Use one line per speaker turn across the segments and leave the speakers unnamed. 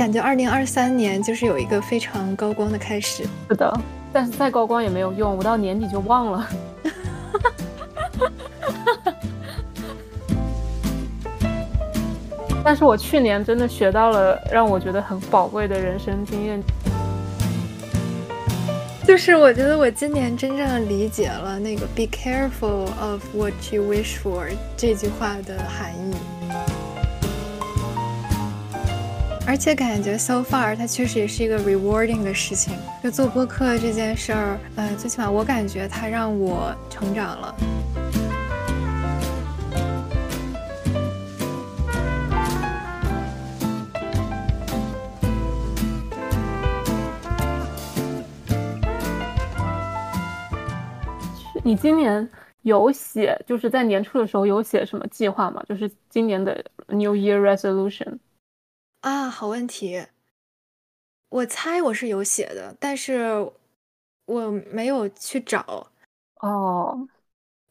感觉二零二三年就是有一个非常高光的开始。
是的，但是再高光也没有用，我到年底就忘了。但是我去年真的学到了让我觉得很宝贵的人生经验。
就是我觉得我今年真正理解了那个 “be careful of what you wish for” 这句话的含义，而且感觉 so far 它确实也是一个 rewarding 的事情。就做播客这件事儿，呃，最起码我感觉它让我成长了。
你今年有写，就是在年初的时候有写什么计划吗？就是今年的 New Year Resolution
啊，好问题。我猜我是有写的，但是我没有去找。
哦，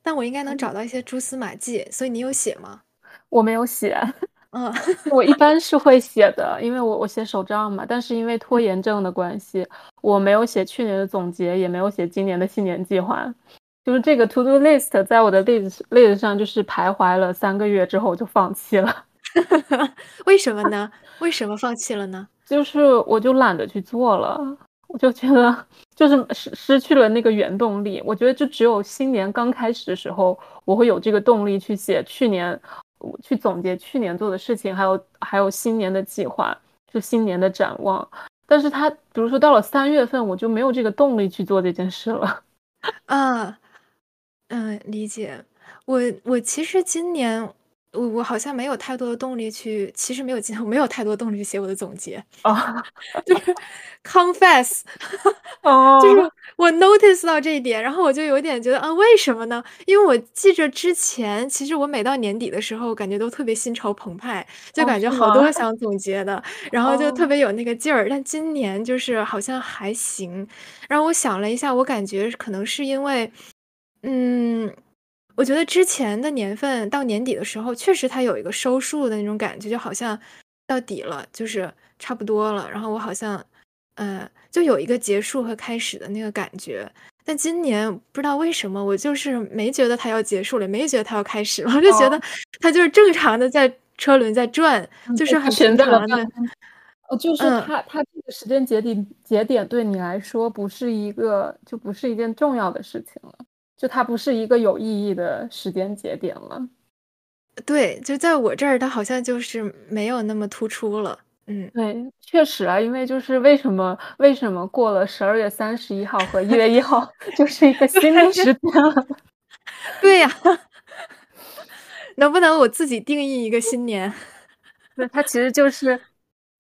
但我应该能找到一些蛛丝马迹。所以你有写吗？
我没有写。
嗯，
我一般 是会写的，因为我我写手账嘛。但是因为拖延症的关系，我没有写去年的总结，也没有写今年的新年计划。就是这个 to do list 在我的 list list 上就是徘徊了三个月之后我就放弃了，
为什么呢？为什么放弃了呢？
就是我就懒得去做了，我就觉得就是失失去了那个原动力。我觉得就只有新年刚开始的时候，我会有这个动力去写去年，去总结去年做的事情，还有还有新年的计划，就新年的展望。但是他比如说到了三月份，我就没有这个动力去做这件事了，
啊。嗯，理解。我我其实今年我我好像没有太多的动力去，其实没有今我 没有太多动力去写我的总结
啊，
就是 confess，
哦，
就是我 notice 到这一点，然后我就有点觉得啊，为什么呢？因为我记着之前，其实我每到年底的时候，感觉都特别心潮澎湃，就感觉好多想总结的，然后就特别有那个劲儿。但今年就是好像还行。然后我想了一下，我感觉可能是因为。嗯，我觉得之前的年份到年底的时候，确实它有一个收束的那种感觉，就好像到底了，就是差不多了。然后我好像，呃，就有一个结束和开始的那个感觉。但今年不知道为什么，我就是没觉得它要结束了，没觉得它要开始了，我就觉得它就是正常的在车轮在转，就是很平常的。
哦，就是它，它这个时间节点节点对你来说不是一个，就不是一件重要的事情了。就它不是一个有意义的时间节点了，
对，就在我这儿，它好像就是没有那么突出了。嗯，
对，确实啊，因为就是为什么为什么过了十二月三十一号和一月一号 就是一个新的时间了？
对呀，能不能我自己定义一个新年？
那它其实就是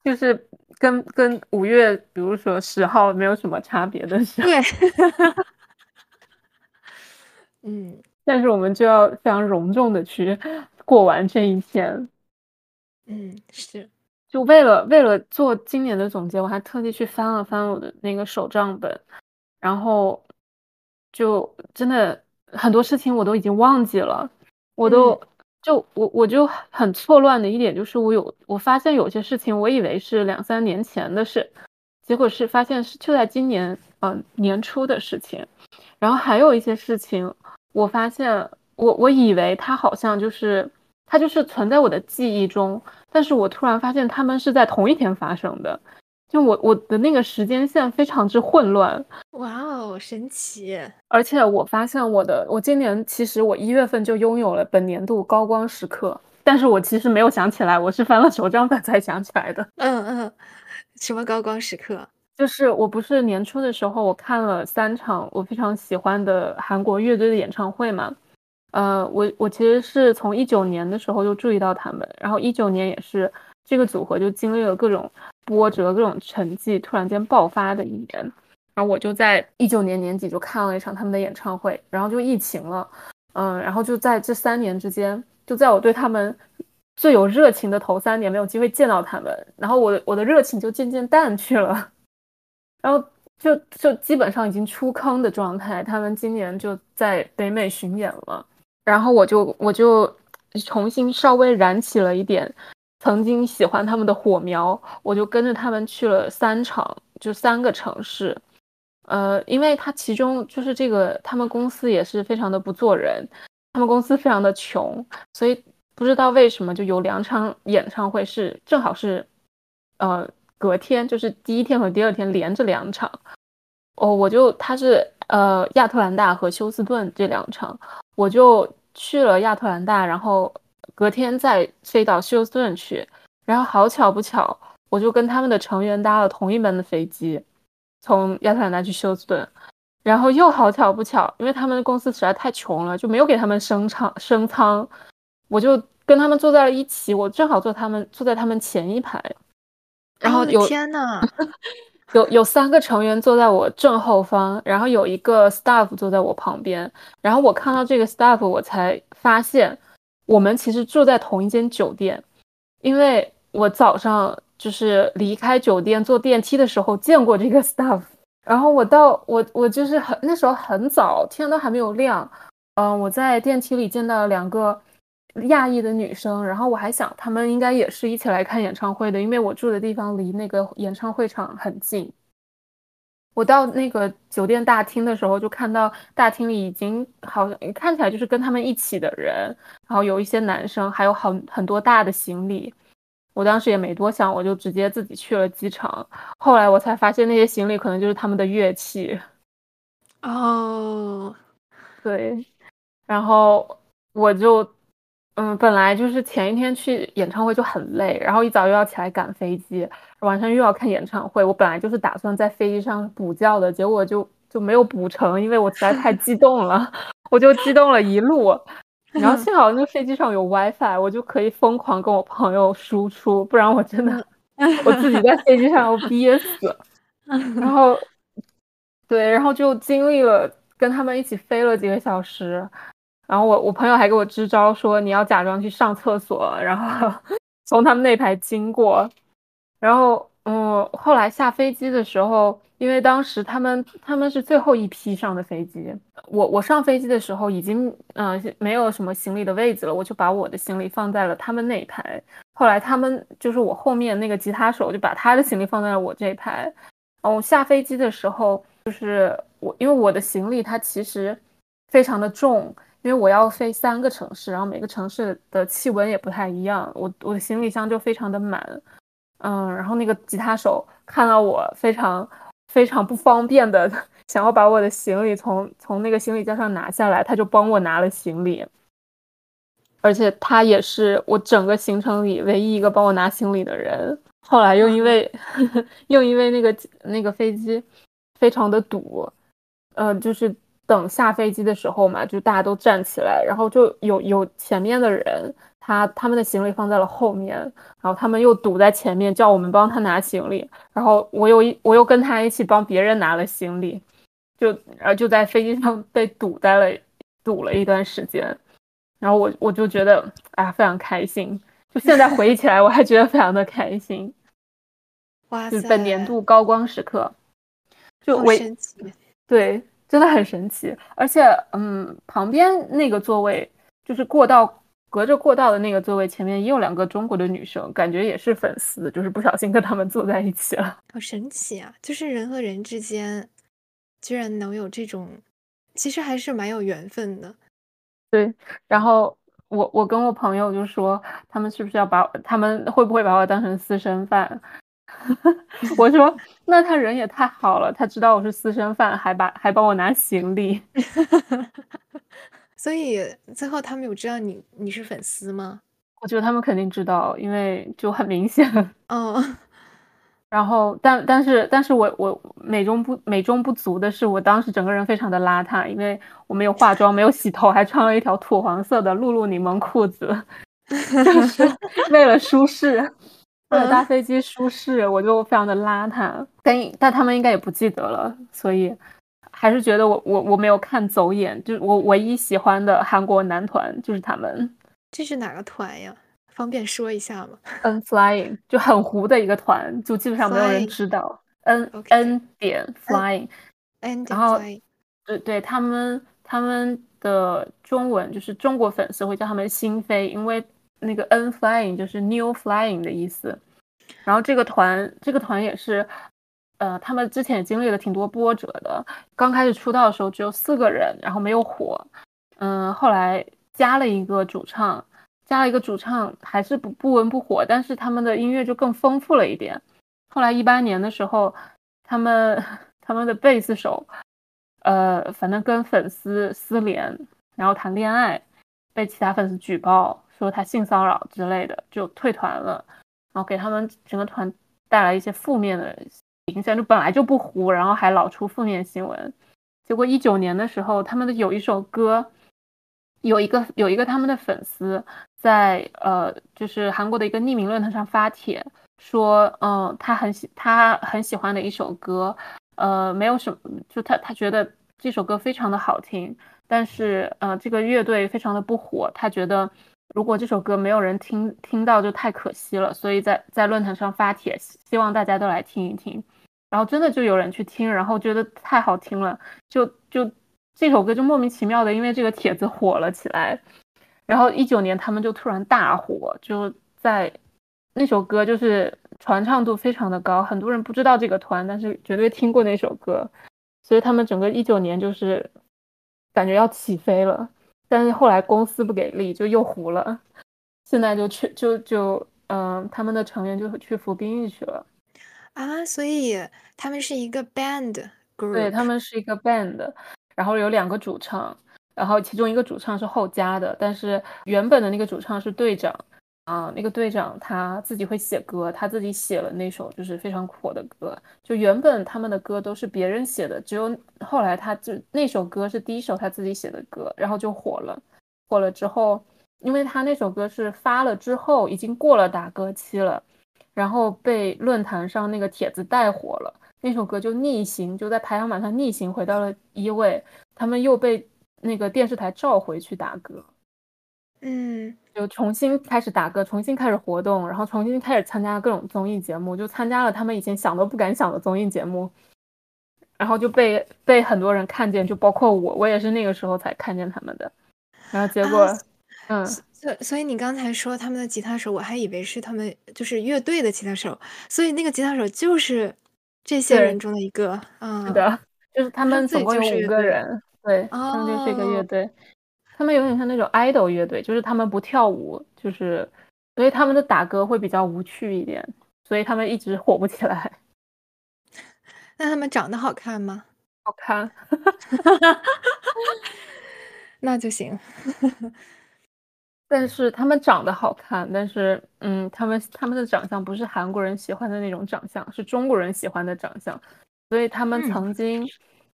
就是跟跟五月，比如说十号没有什么差别的时候。
对。嗯，
但是我们就要非常隆重的去过完这一天。
嗯，是，
就为了为了做今年的总结，我还特地去翻了翻我的那个手账本，然后就真的很多事情我都已经忘记了，我都就我我就很错乱的一点就是我有我发现有些事情我以为是两三年前的事，结果是发现是就在今年嗯年初的事情，然后还有一些事情。我发现，我我以为它好像就是，它就是存在我的记忆中，但是我突然发现它们是在同一天发生的，就我我的那个时间线非常之混乱。
哇哦，神奇！
而且我发现我的，我今年其实我一月份就拥有了本年度高光时刻，但是我其实没有想起来，我是翻了手账本才想起来的。
嗯嗯，什么高光时刻？
就是我不是年初的时候，我看了三场我非常喜欢的韩国乐队的演唱会嘛。呃，我我其实是从一九年的时候就注意到他们，然后一九年也是这个组合就经历了各种波折、各种成绩突然间爆发的一年。然后我就在一九年年底就看了一场他们的演唱会，然后就疫情了，嗯，然后就在这三年之间，就在我对他们最有热情的头三年没有机会见到他们，然后我我的热情就渐渐淡去了。然后就就基本上已经出坑的状态，他们今年就在北美巡演了，然后我就我就重新稍微燃起了一点曾经喜欢他们的火苗，我就跟着他们去了三场，就三个城市。呃，因为他其中就是这个，他们公司也是非常的不做人，他们公司非常的穷，所以不知道为什么就有两场演唱会是正好是，呃，隔天就是第一天和第二天连着两场。哦，我就他是呃亚特兰大和休斯顿这两场，我就去了亚特兰大，然后隔天再飞到休斯顿去，然后好巧不巧，我就跟他们的成员搭了同一班的飞机，从亚特兰大去休斯顿，然后又好巧不巧，因为他们公司实在太穷了，就没有给他们升舱升舱，我就跟他们坐在了一起，我正好坐他们坐在他们前一排，然后有
天呐！
有有三个成员坐在我正后方，然后有一个 staff 坐在我旁边，然后我看到这个 staff，我才发现我们其实住在同一间酒店，因为我早上就是离开酒店坐电梯的时候见过这个 staff，然后我到我我就是很那时候很早，天都还没有亮，嗯，我在电梯里见到了两个。亚裔的女生，然后我还想他们应该也是一起来看演唱会的，因为我住的地方离那个演唱会场很近。我到那个酒店大厅的时候，就看到大厅里已经好像看起来就是跟他们一起的人，然后有一些男生，还有很很多大的行李。我当时也没多想，我就直接自己去了机场。后来我才发现那些行李可能就是他们的乐器。
哦，
对，然后我就。嗯，本来就是前一天去演唱会就很累，然后一早又要起来赶飞机，晚上又要看演唱会。我本来就是打算在飞机上补觉的，结果就就没有补成，因为我实在太激动了，我就激动了一路。然后幸好那个飞机上有 WiFi，我就可以疯狂跟我朋友输出，不然我真的我自己在飞机上要憋死。然后，对，然后就经历了跟他们一起飞了几个小时。然后我我朋友还给我支招，说你要假装去上厕所，然后从他们那排经过。然后嗯，后来下飞机的时候，因为当时他们他们是最后一批上的飞机，我我上飞机的时候已经嗯没有什么行李的位置了，我就把我的行李放在了他们那一排。后来他们就是我后面那个吉他手就把他的行李放在了我这排。哦，下飞机的时候就是我因为我的行李它其实非常的重。因为我要飞三个城市，然后每个城市的气温也不太一样，我我的行李箱就非常的满，嗯，然后那个吉他手看到我非常非常不方便的 想要把我的行李从从那个行李架上拿下来，他就帮我拿了行李，而且他也是我整个行程里唯一一个帮我拿行李的人。后来又因为 又因为那个那个飞机非常的堵，呃，就是。等下飞机的时候嘛，就大家都站起来，然后就有有前面的人，他他们的行李放在了后面，然后他们又堵在前面，叫我们帮他拿行李，然后我又一我又跟他一起帮别人拿了行李，就然后就在飞机上被堵在了堵了一段时间，然后我我就觉得啊非常开心，就现在回忆起来我还觉得非常的开心，
哇塞，
本年度高光时刻，就我对。真的很神奇，而且，嗯，旁边那个座位就是过道，隔着过道的那个座位前面也有两个中国的女生，感觉也是粉丝，就是不小心跟他们坐在一起了。
好神奇啊！就是人和人之间，居然能有这种，其实还是蛮有缘分的。
对，然后我我跟我朋友就说，他们是不是要把他们会不会把我当成私生饭？我说，那他人也太好了，他知道我是私生饭，还把还帮我拿行李。
所以最后他们有知道你你是粉丝吗？
我觉得他们肯定知道，因为就很明显。
嗯。
然后，但但是但是我我美中不美中不足的是，我当时整个人非常的邋遢，因为我没有化妆，没有洗头，还穿了一条土黄色的露露柠檬裤子，就是为了舒适。为了搭飞机舒适，我就非常的邋遢，但但他们应该也不记得了，所以还是觉得我我我没有看走眼，就我唯一喜欢的韩国男团就是他们。
这是哪个团呀？方便说一下吗
？N Flying 就很糊的一个团，就基本上没有人知道。N N 点 Flying，N 然后对对，他们他们的中文就是中国粉丝会叫他们新飞，因为。那个 N Flying 就是 New Flying 的意思。然后这个团，这个团也是，呃，他们之前经历了挺多波折的。刚开始出道的时候只有四个人，然后没有火。嗯，后来加了一个主唱，加了一个主唱，还是不不温不火，但是他们的音乐就更丰富了一点。后来一八年的时候，他们他们的贝斯手，呃，反正跟粉丝私联，然后谈恋爱，被其他粉丝举报说他性骚扰之类的，就退团了。然后给他们整个团带来一些负面的影响，就本来就不糊，然后还老出负面新闻。结果一九年的时候，他们的有一首歌，有一个有一个他们的粉丝在呃，就是韩国的一个匿名论坛上发帖说，嗯，他很喜他很喜欢的一首歌，呃，没有什么，就他他觉得这首歌非常的好听，但是呃，这个乐队非常的不火，他觉得。如果这首歌没有人听听到，就太可惜了。所以在在论坛上发帖，希望大家都来听一听。然后真的就有人去听，然后觉得太好听了，就就这首歌就莫名其妙的因为这个帖子火了起来。然后一九年他们就突然大火，就在那首歌就是传唱度非常的高，很多人不知道这个团，但是绝对听过那首歌。所以他们整个一九年就是感觉要起飞了。但是后来公司不给力，就又糊了。现在就去就就嗯，他们的成员就去服兵役去了
啊。所以他们是一个 band group，
对他们是一个 band，然后有两个主唱，然后其中一个主唱是后加的，但是原本的那个主唱是队长。啊，那个队长他自己会写歌，他自己写了那首就是非常火的歌。就原本他们的歌都是别人写的，只有后来他就那首歌是第一首他自己写的歌，然后就火了。火了之后，因为他那首歌是发了之后已经过了打歌期了，然后被论坛上那个帖子带火了，那首歌就逆行，就在排行榜上逆行回到了一位，他们又被那个电视台召回去打歌。
嗯，
就重新开始打歌，重新开始活动，然后重新开始参加各种综艺节目，就参加了他们以前想都不敢想的综艺节目，然后就被被很多人看见，就包括我，我也是那个时候才看见他们的。然后结果，嗯，
所所以你刚才说他们的吉他手，我还以为是他们就是乐队的吉他手，所以那个吉他手就是这些人中的一个嗯，
是的，就是他们总共有五个人，对，他们就是一个乐队。他们有点像那种 idol 乐队，就是他们不跳舞，就是所以他们的打歌会比较无趣一点，所以他们一直火不起来。
那他们长得好看吗？
好看，
那就行。
但是他们长得好看，但是嗯，他们他们的长相不是韩国人喜欢的那种长相，是中国人喜欢的长相，所以他们曾经。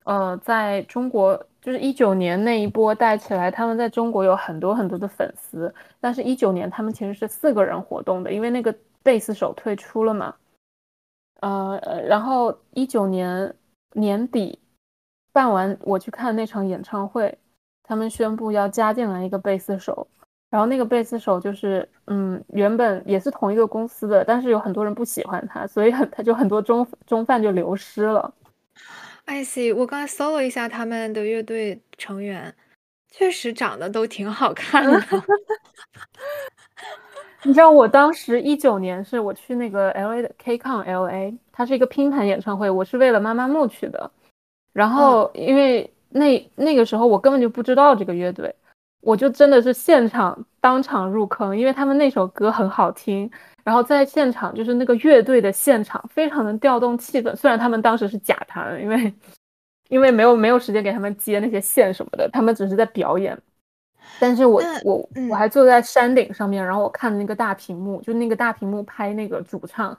呃，在中国就是一九年那一波带起来，他们在中国有很多很多的粉丝。但是，一九年他们其实是四个人活动的，因为那个贝斯手退出了嘛。呃，然后一九年年底办完，我去看那场演唱会，他们宣布要加进来一个贝斯手。然后那个贝斯手就是，嗯，原本也是同一个公司的，但是有很多人不喜欢他，所以很他就很多中中饭就流失了。
I see，我刚才搜了一下他们的乐队成员，确实长得都挺好看的。
你知道我当时一九年是我去那个 L A 的 KCON L A，它是一个拼盘演唱会，我是为了妈妈木去的。然后因为那那个时候我根本就不知道这个乐队，我就真的是现场当场入坑，因为他们那首歌很好听。然后在现场，就是那个乐队的现场，非常能调动气氛。虽然他们当时是假弹，因为因为没有没有时间给他们接那些线什么的，他们只是在表演。但是我我我还坐在山顶上面，然后我看那个大屏幕，就那个大屏幕拍那个主唱，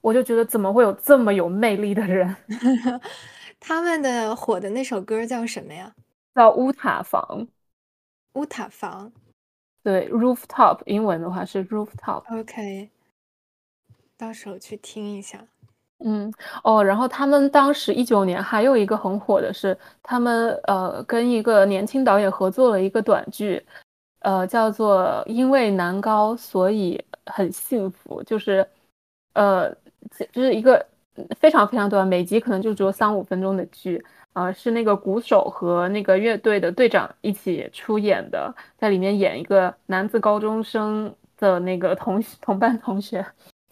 我就觉得怎么会有这么有魅力的人？
他们的火的那首歌叫什么呀？
叫乌塔房。
乌塔房。
对，rooftop 英文的话是 rooftop。
OK，到时候去听一下。
嗯，哦，然后他们当时一九年还有一个很火的是，他们呃跟一个年轻导演合作了一个短剧，呃叫做《因为男高所以很幸福》，就是呃就是一个非常非常短，每集可能就只有三五分钟的剧。啊，是那个鼓手和那个乐队的队长一起出演的，在里面演一个男子高中生的那个同同班同学，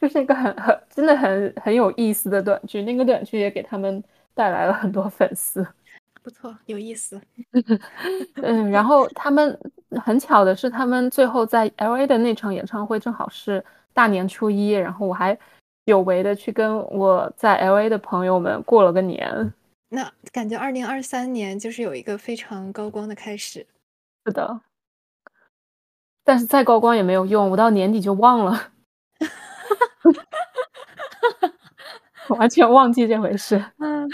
就是一个很很真的很很有意思的短剧，那个短剧也给他们带来了很多粉丝。
不错，有意思。
嗯，然后他们很巧的是，他们最后在 L A 的那场演唱会正好是大年初一，然后我还有为的去跟我在 L A 的朋友们过了个年。
那感觉二零二三年就是有一个非常高光的开始。
是的，但是再高光也没有用，我到年底就忘了，完全忘记这回事。嗯。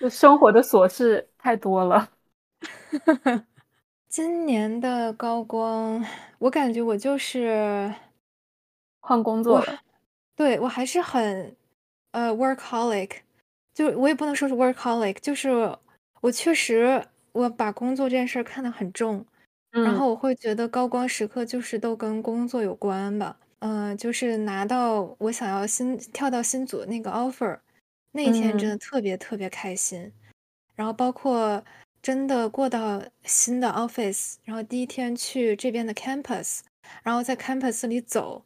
就生活的琐事太多了。
今年的高光，我感觉我就是
换工作了。
对我还是很呃 workaholic，就我也不能说是 workaholic，就是我确实我把工作这件事儿看得很重，然后我会觉得高光时刻就是都跟工作有关吧。嗯，就是拿到我想要新跳到新组那个 offer。那一天真的特别特别开心，然后包括真的过到新的 office，然后第一天去这边的 campus，然后在 campus 里走，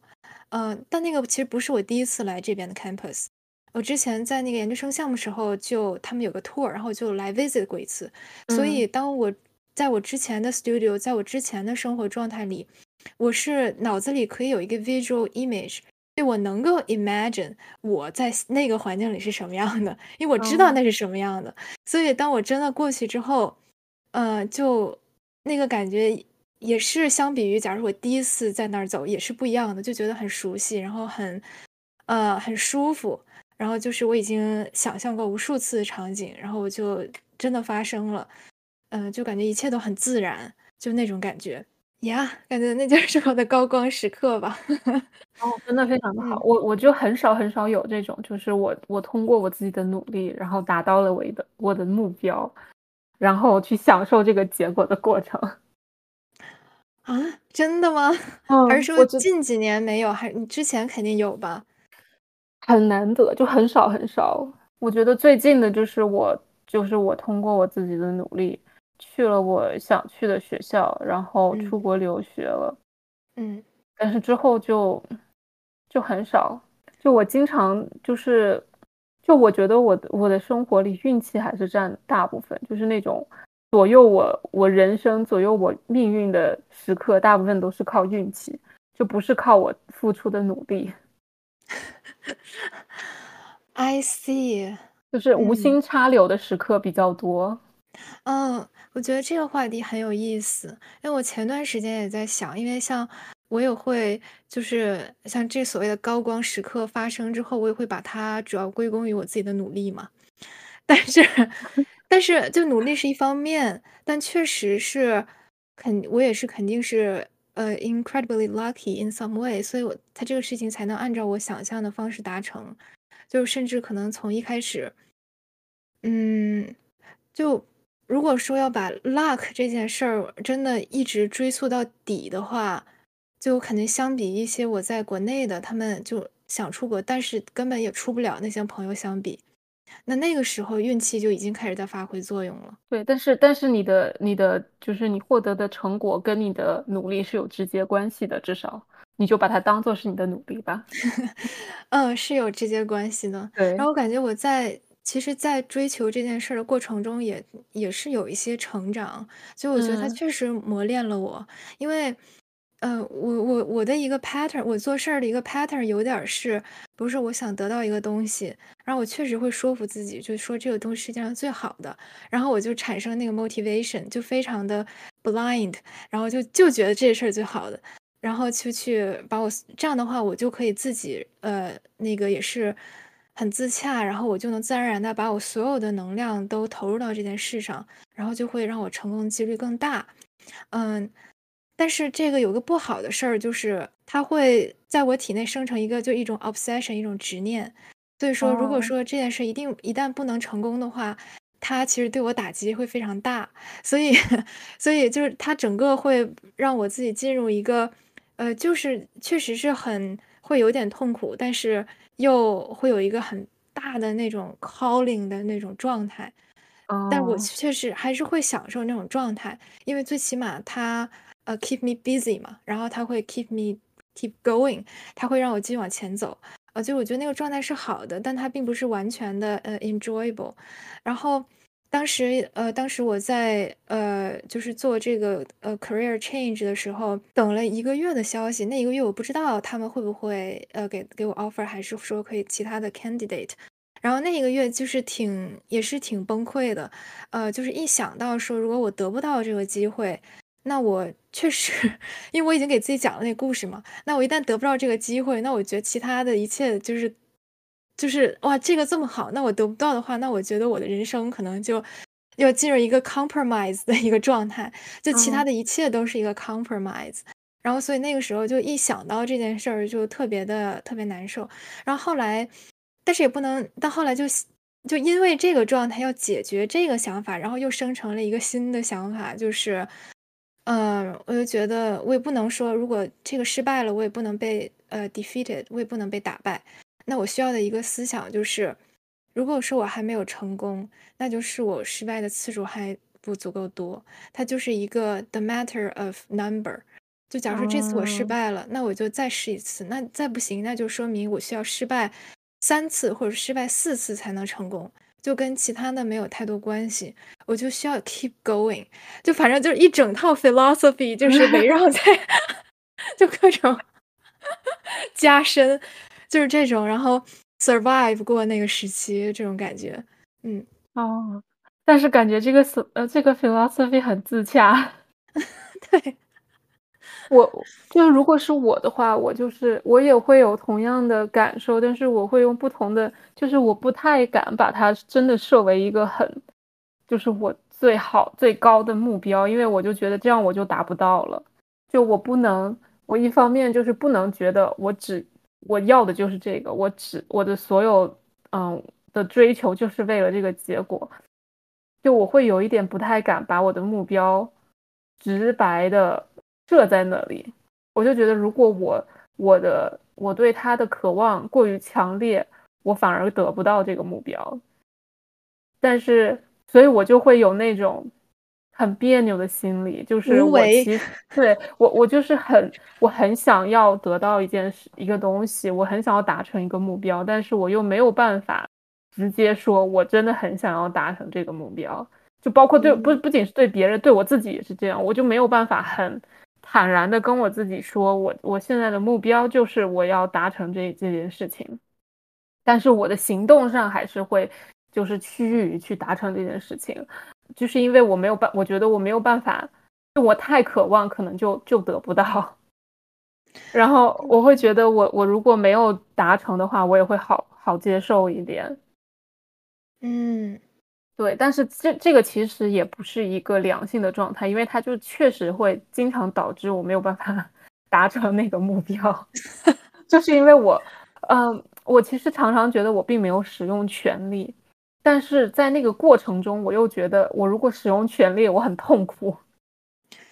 嗯，但那个其实不是我第一次来这边的 campus，我之前在那个研究生项目时候就他们有个 tour，然后就来 visit 过一次，所以当我在我之前的 studio，在我之前的生活状态里，我是脑子里可以有一个 visual image。我能够 imagine 我在那个环境里是什么样的，因为我知道那是什么样的，所以当我真的过去之后，呃，就那个感觉也是相比于，假如我第一次在那儿走，也是不一样的，就觉得很熟悉，然后很呃很舒服，然后就是我已经想象过无数次的场景，然后我就真的发生了，嗯，就感觉一切都很自然，就那种感觉。呀，感觉那就是 我的高光时刻吧。
哦，真的非常的好。我我就很少很少有这种，就是我我通过我自己的努力，然后达到了我的我的目标，然后去享受这个结果的过程。
啊，真的吗？还是说近几年没有？还你之前肯定有吧？
很难得，就很少很少。我觉得最近的就是我，就是我通过我自己的努力。去了我想去的学校，然后出国留学了，
嗯，
但是之后就就很少，就我经常就是，就我觉得我的我的生活里运气还是占大部分，就是那种左右我我人生左右我命运的时刻，大部分都是靠运气，就不是靠我付出的努力。
I see，
就是无心插柳的时刻比较多。
嗯。我觉得这个话题很有意思，因为我前段时间也在想，因为像我也会，就是像这所谓的高光时刻发生之后，我也会把它主要归功于我自己的努力嘛。但是，但是就努力是一方面，但确实是肯，我也是肯定是呃，incredibly lucky in some way，所以我他这个事情才能按照我想象的方式达成，就甚至可能从一开始，嗯，就。如果说要把 luck 这件事儿真的一直追溯到底的话，就肯定相比一些我在国内的他们就想出国，但是根本也出不了那些朋友相比，那那个时候运气就已经开始在发挥作用了。
对，但是但是你的你的就是你获得的成果跟你的努力是有直接关系的，至少你就把它当做是你的努力吧。
嗯，是有直接关系的。
对，
然后我感觉我在。其实，在追求这件事的过程中，也也是有一些成长。就我觉得它确实磨练了我，因为，呃，我我我的一个 pattern，我做事儿的一个 pattern 有点是，不是我想得到一个东西，然后我确实会说服自己，就说这个东西世界上最好的，然后我就产生那个 motivation，就非常的 blind，然后就就觉得这事儿最好的，然后就去把我这样的话，我就可以自己，呃，那个也是。很自洽，然后我就能自然而然的把我所有的能量都投入到这件事上，然后就会让我成功的几率更大。嗯，但是这个有个不好的事儿，就是它会在我体内生成一个就一种 obsession，一种执念。所以说，如果说这件事一定一旦不能成功的话，它其实对我打击会非常大。所以，所以就是它整个会让我自己进入一个，呃，就是确实是很会有点痛苦，但是。又会有一个很大的那种 calling 的那种状态，但我确实还是会享受那种状态，因为最起码它呃 keep me busy 嘛，然后它会 keep me keep going，它会让我继续往前走。呃，就我觉得那个状态是好的，但它并不是完全的呃 enjoyable。然后当时呃，当时我在呃，就是做这个呃 career change 的时候，等了一个月的消息。那一个月我不知道他们会不会呃给给我 offer，还是说可以其他的 candidate。然后那一个月就是挺也是挺崩溃的，呃，就是一想到说如果我得不到这个机会，那我确实，因为我已经给自己讲了那故事嘛，那我一旦得不到这个机会，那我觉得其他的一切就是就是哇，这个这么好，那我得不到的话，那我觉得我的人生可能就要进入一个 compromise 的一个状态，就其他的一切都是一个 compromise。然后所以那个时候就一想到这件事儿就特别的特别难受。然后后来。但是也不能到后来就就因为这个状态要解决这个想法，然后又生成了一个新的想法，就是，嗯，我就觉得我也不能说，如果这个失败了，我也不能被呃 defeated，我也不能被打败。那我需要的一个思想就是，如果说我还没有成功，那就是我失败的次数还不足够多。它就是一个 the matter of number。就假如说这次我失败了，那我就再试一次。那再不行，那就说明我需要失败。三次或者失败四次才能成功，就跟其他的没有太多关系。我就需要 keep going，就反正就是一整套 philosophy，就是围绕在 就各种 加深，就是这种，然后 survive 过那个时期这种感觉。嗯，
哦，但是感觉这个呃这个 philosophy 很自洽，
对。
我就是，如果是我的话，我就是我也会有同样的感受，但是我会用不同的，就是我不太敢把它真的设为一个很，就是我最好最高的目标，因为我就觉得这样我就达不到了。就我不能，我一方面就是不能觉得我只我要的就是这个，我只我的所有嗯的追求就是为了这个结果，就我会有一点不太敢把我的目标直白的。设在那里，我就觉得，如果我我的我对他的渴望过于强烈，我反而得不到这个目标。但是，所以我就会有那种很别扭的心理，就是我其实 对我我就是很我很想要得到一件事一个东西，我很想要达成一个目标，但是我又没有办法直接说我真的很想要达成这个目标，就包括对不不仅是对别人，对我自己也是这样，我就没有办法很。坦然的跟我自己说，我我现在的目标就是我要达成这这件事情，但是我的行动上还是会就是趋于去达成这件事情，就是因为我没有办，我觉得我没有办法，就我太渴望，可能就就得不到，然后我会觉得我我如果没有达成的话，我也会好好接受一点，
嗯。
对，但是这这个其实也不是一个良性的状态，因为它就确实会经常导致我没有办法 达成那个目标，就是因为我，嗯，我其实常常觉得我并没有使用权力，但是在那个过程中，我又觉得我如果使用权力，我很痛苦。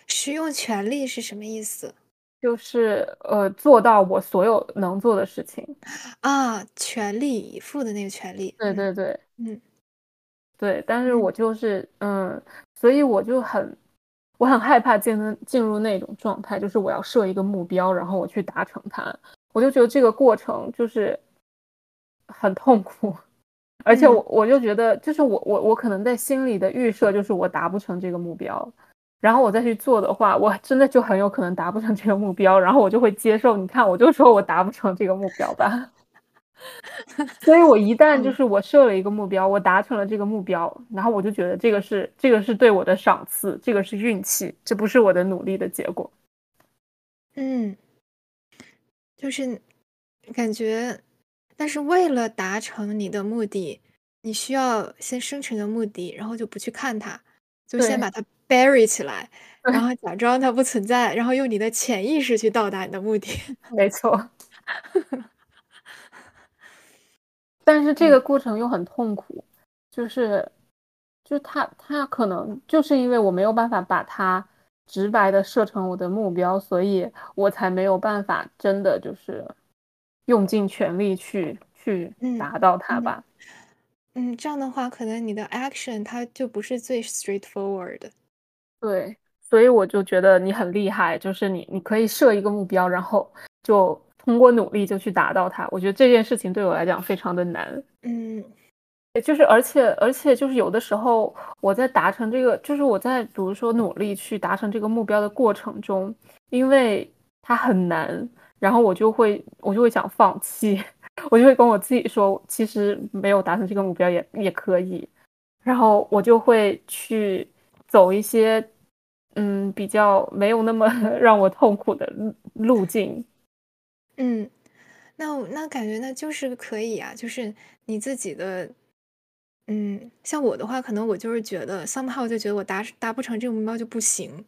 使用权力是什么意思？
就是呃，做到我所有能做的事情
啊，全力以赴的那个权力。
对对对，
嗯。
对，但是我就是嗯，所以我就很，我很害怕进入进入那种状态，就是我要设一个目标，然后我去达成它，我就觉得这个过程就是很痛苦，而且我我就觉得，就是我我我可能在心里的预设就是我达不成这个目标，然后我再去做的话，我真的就很有可能达不成这个目标，然后我就会接受，你看，我就说我达不成这个目标吧。所以，我一旦就是我设了一个目标，我达成了这个目标，然后我就觉得这个是这个是对我的赏赐，这个是运气，这不是我的努力的结果。
嗯，就是感觉，但是为了达成你的目的，你需要先生成一个目的，然后就不去看它，就先把它 bury 起来，然后假装它不存在，然后用你的潜意识去到达你的目的。
没错。但是这个过程又很痛苦，就是，就他他可能就是因为我没有办法把它直白的设成我的目标，所以我才没有办法真的就是用尽全力去去达到它吧。
嗯，这样的话，可能你的 action 它就不是最 straightforward 的。
对，所以我就觉得你很厉害，就是你你可以设一个目标，然后就通过努力就去达到它。我觉得这件事情对我来讲非常的难。
嗯，
就是而且而且就是有的时候我在达成这个，就是我在比如说努力去达成这个目标的过程中，因为它很难，然后我就会我就会想放弃，我就会跟我自己说，其实没有达成这个目标也也可以，然后我就会去走一些。嗯，比较没有那么 让我痛苦的路路径。
嗯，那那感觉那就是可以啊，就是你自己的。嗯，像我的话，可能我就是觉得 somehow 就觉得我达达不成这个目标就不行，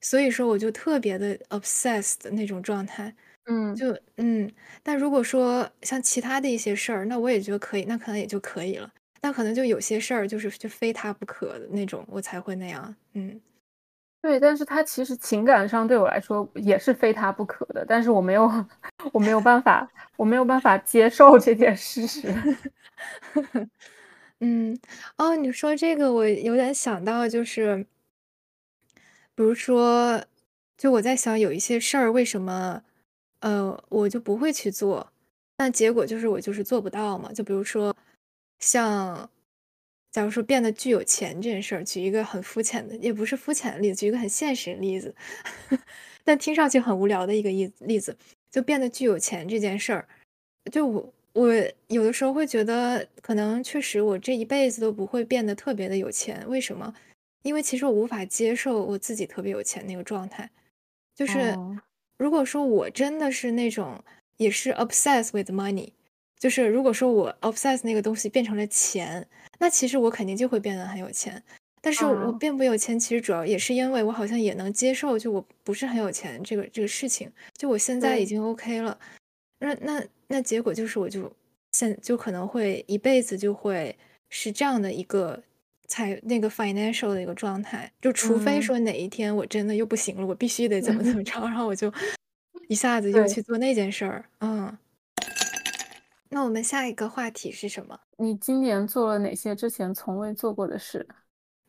所以说我就特别的 obsessed 的那种状态。
嗯，
就嗯，但如果说像其他的一些事儿，那我也觉得可以，那可能也就可以了。那可能就有些事儿就是就非他不可的那种，我才会那样。嗯。
对，但是他其实情感上对我来说也是非他不可的，但是我没有，我没有办法，我没有办法接受这件事实。
嗯，哦，你说这个我有点想到，就是，比如说，就我在想有一些事儿为什么，呃，我就不会去做，那结果就是我就是做不到嘛。就比如说，像。假如说变得巨有钱这件事儿，举一个很肤浅的，也不是肤浅的例子，举一个很现实的例子，但听上去很无聊的一个例例子，就变得巨有钱这件事儿，就我我有的时候会觉得，可能确实我这一辈子都不会变得特别的有钱。为什么？因为其实我无法接受我自己特别有钱那个状态。就是如果说我真的是那种也是 obsessed with money，就是如果说我 obsessed 那个东西变成了钱。那其实我肯定就会变得很有钱，但是我并不有钱，其实主要也是因为我好像也能接受，就我不是很有钱这个这个事情，就我现在已经 OK 了。那那那结果就是，我就现就可能会一辈子就会是这样的一个财那个 financial 的一个状态，就除非说哪一天我真的又不行了，我必须得怎么怎么着，然后我就 一下子又去做那件事儿，嗯。那我们下一个话题是什么？
你今年做了哪些之前从未做过的事？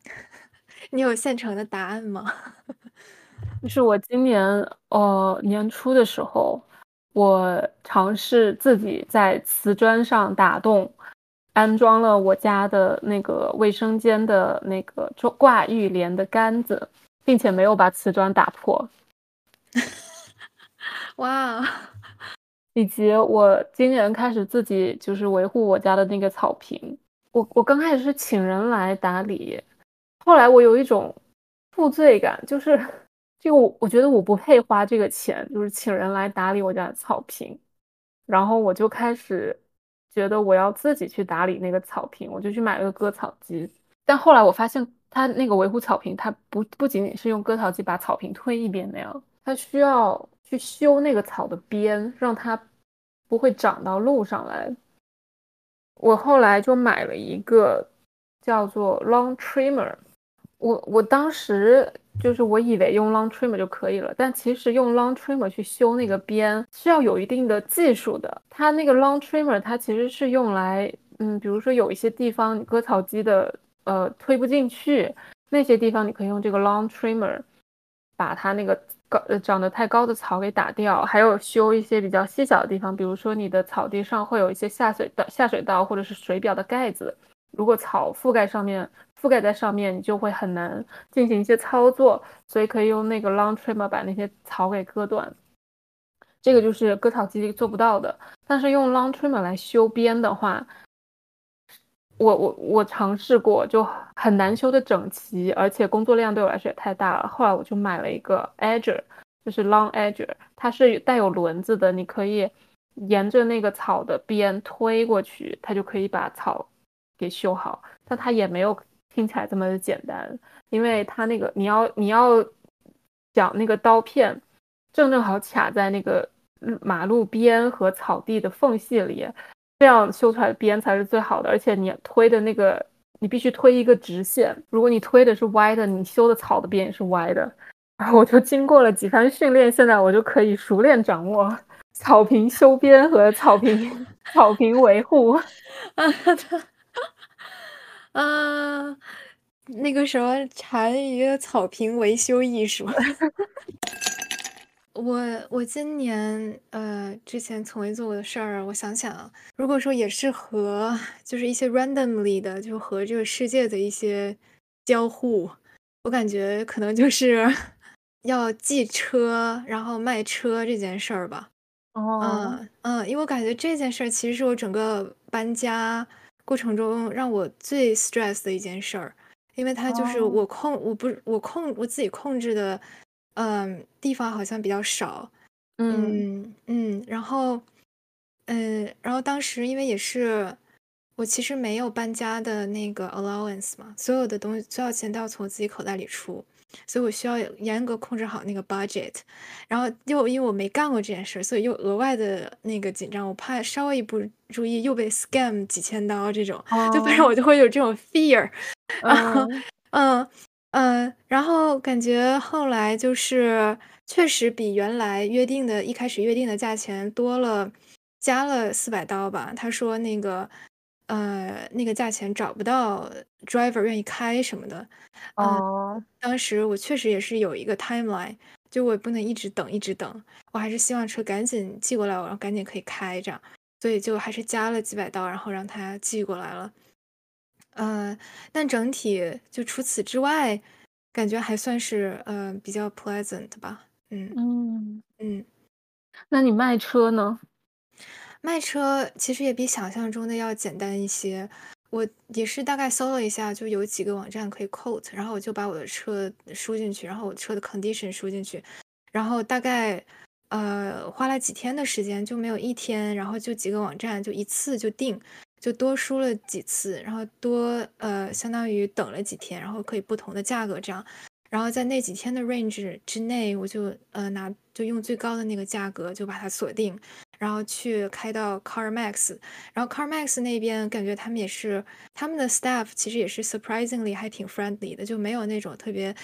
你有现成的答案吗？
就是我今年呃年初的时候，我尝试自己在瓷砖上打洞，安装了我家的那个卫生间的那个挂浴帘的杆子，并且没有把瓷砖打破。
哇！
以及我今年开始自己就是维护我家的那个草坪，我我刚开始是请人来打理，后来我有一种负罪感，就是这个我我觉得我不配花这个钱，就是请人来打理我家的草坪，然后我就开始觉得我要自己去打理那个草坪，我就去买了个割草机，但后来我发现它那个维护草坪，它不不仅仅是用割草机把草坪推一遍那样，它需要。去修那个草的边，让它不会长到路上来。我后来就买了一个叫做 Long Trimmer。我我当时就是我以为用 Long Trimmer 就可以了，但其实用 Long Trimmer 去修那个边是要有一定的技术的。它那个 Long Trimmer 它其实是用来，嗯，比如说有一些地方割草机的呃推不进去，那些地方你可以用这个 Long Trimmer 把它那个。呃，长得太高的草给打掉，还有修一些比较细小的地方，比如说你的草地上会有一些下水道、下水道或者是水表的盖子，如果草覆盖上面、覆盖在上面，你就会很难进行一些操作，所以可以用那个 long trimmer 把那些草给割断。这个就是割草机做不到的，但是用 long trimmer 来修边的话。我我我尝试过，就很难修的整齐，而且工作量对我来说也太大了。后来我就买了一个 edger，就是 long edger，它是带有轮子的，你可以沿着那个草的边推过去，它就可以把草给修好。但它也没有听起来这么的简单，因为它那个你要你要讲那个刀片正正好卡在那个马路边和草地的缝隙里。这样修出来的边才是最好的，而且你推的那个，你必须推一个直线。如果你推的是歪的，你修的草的边也是歪的。然后我就经过了几番训练，现在我就可以熟练掌握草坪修边和草坪 草坪维护。
啊，啊，那个什么，禅一个草坪维修艺术。我我今年呃之前从未做过的事儿，我想想，如果说也是和就是一些 randomly 的，就和这个世界的一些交互，我感觉可能就是要寄车，然后卖车这件事儿吧。
哦，
嗯嗯，因为我感觉这件事儿其实是我整个搬家过程中让我最 stress 的一件事儿，因为它就是
哦，
我控我不我控我自己控制的。嗯，地方好像比较少，
嗯，
嗯嗯，然后，嗯，然后当时因为也是我其实没有搬家的那个 allowance 嘛，所有的东西所有钱都要从我自己口袋里出，所以我需要严格控制好那个 budget，然后又因为我没干过这件事，所以又额外的那个紧张，我怕稍微一不注意又被 scam 几千刀这种，就反正
哦，
我就会有这种 fear，然 后
嗯，
嗯。嗯，然后感觉后来就是确实比原来约定的一开始约定的价钱多了，加了四百刀吧。他说那个，呃，那个价钱找不到 driver 愿意开什么的。嗯，
哦，
当时我确实也是有一个 timeline，就我也不能一直等一直等，我还是希望车赶紧寄过来，然后赶紧可以开这样，所以就还是加了几百刀，然后让他寄过来了。呃，但整体就除此之外，感觉还算是，呃，比较 pleasant 吧。嗯，
嗯，
嗯。
那你卖车呢？
卖车其实也比想象中的要简单一些。我也是大概搜了一下，就有几个网站可以 quote，然后我就把我的车输进去，然后我车的 condition 输进去，然后大概，呃，花了几天的时间，就没有一天，然后就几个网站就一次就定，就多输了几次，然后多，呃，相当于等了几天，然后可以不同的价格这样。然后在那几天的 range 之内，我就，呃，拿就用最高的那个价格就把它锁定。然后去开到 CarMax，然后 CarMax 那边感觉他们也是他们的 staff 其实也是 surprisingly 还挺 friendly 的，就没有那种特别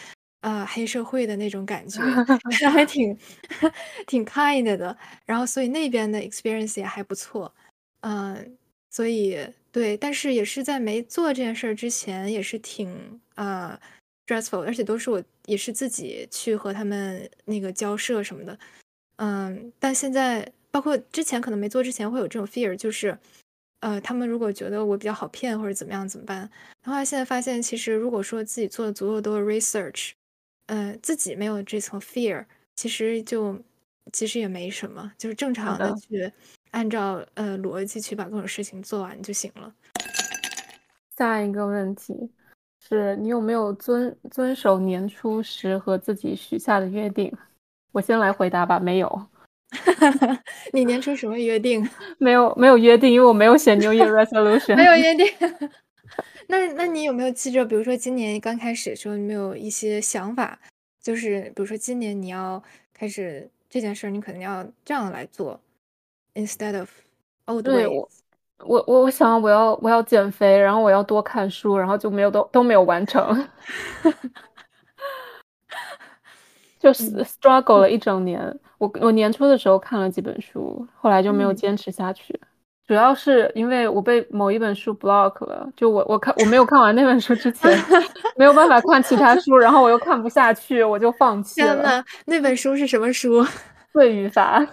呃黑社会的那种感觉，还挺 挺 kind 的。然后所以那边的 experience 也还不错，嗯、所以对，但是也是在没做这件事儿之前，也是挺呃 stressful，而且都是我也是自己去和他们那个交涉什么的。嗯，但现在包括之前可能没做之前会有这种 fear，就是，呃，他们如果觉得我比较好骗或者怎么样怎么办？然后现在发现，其实如果说自己做了足够多的 research，呃，自己没有这层 fear，其实就其实也没什么，就是正常的，去按照呃逻辑去把各种事情做完就行了。
下一个问题是你有没有遵遵守年初时和自己许下的约定？我先来回答吧，没有，
你年初什么约定？
没有，没有约定，因为我没有写 New Year Resolution。
没有约定。那那你有没有记着，比如说今年刚开始的时候，你没有一些想法？就是比如说今年你要开始这件事儿，你可能要这样来做，instead of old
对。我，我，我，我想我要我要减肥，然后我要多看书，然后就没有都都没有完成。就是
嗯
struggle 了一整年。我我年初的时候看了几本书，后来就没有
嗯，
坚持下去。主要是因为我被某一本书 block 了，就我我看我没有看完那本书之前，没有办法看其他书，然后我又看不下去，我就放弃了。
天呐，那本书是什么书？
罪与罚，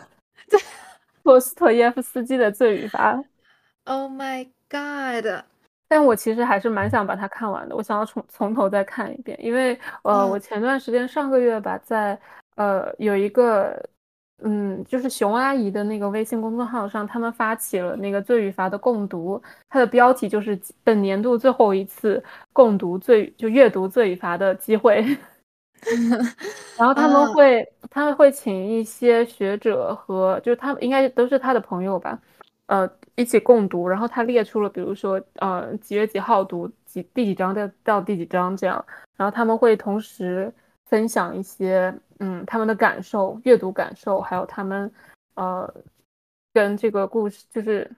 托斯托耶夫斯基的《罪与罚》。
Oh my god！
但我其实还是蛮想把它看完的，我想要从从头再看一遍，因为呃，我
嗯
前段时间上个月吧，在呃有一个嗯，就是熊阿姨的那个微信公众号上，他们发起了那个罪与罚的共读，它的标题就是本年度最后一次共读罪就阅读罪与罚的机会。然后他们
啊，
会，他们会请一些学者和，就是他们应该都是他的朋友吧，呃，一起共读。然后他列出了，比如说，呃，几月几号读几第几章到到第几章这样。然后他们会同时分享一些，嗯，他们的感受、阅读感受，还有他们，呃，跟这个故事就是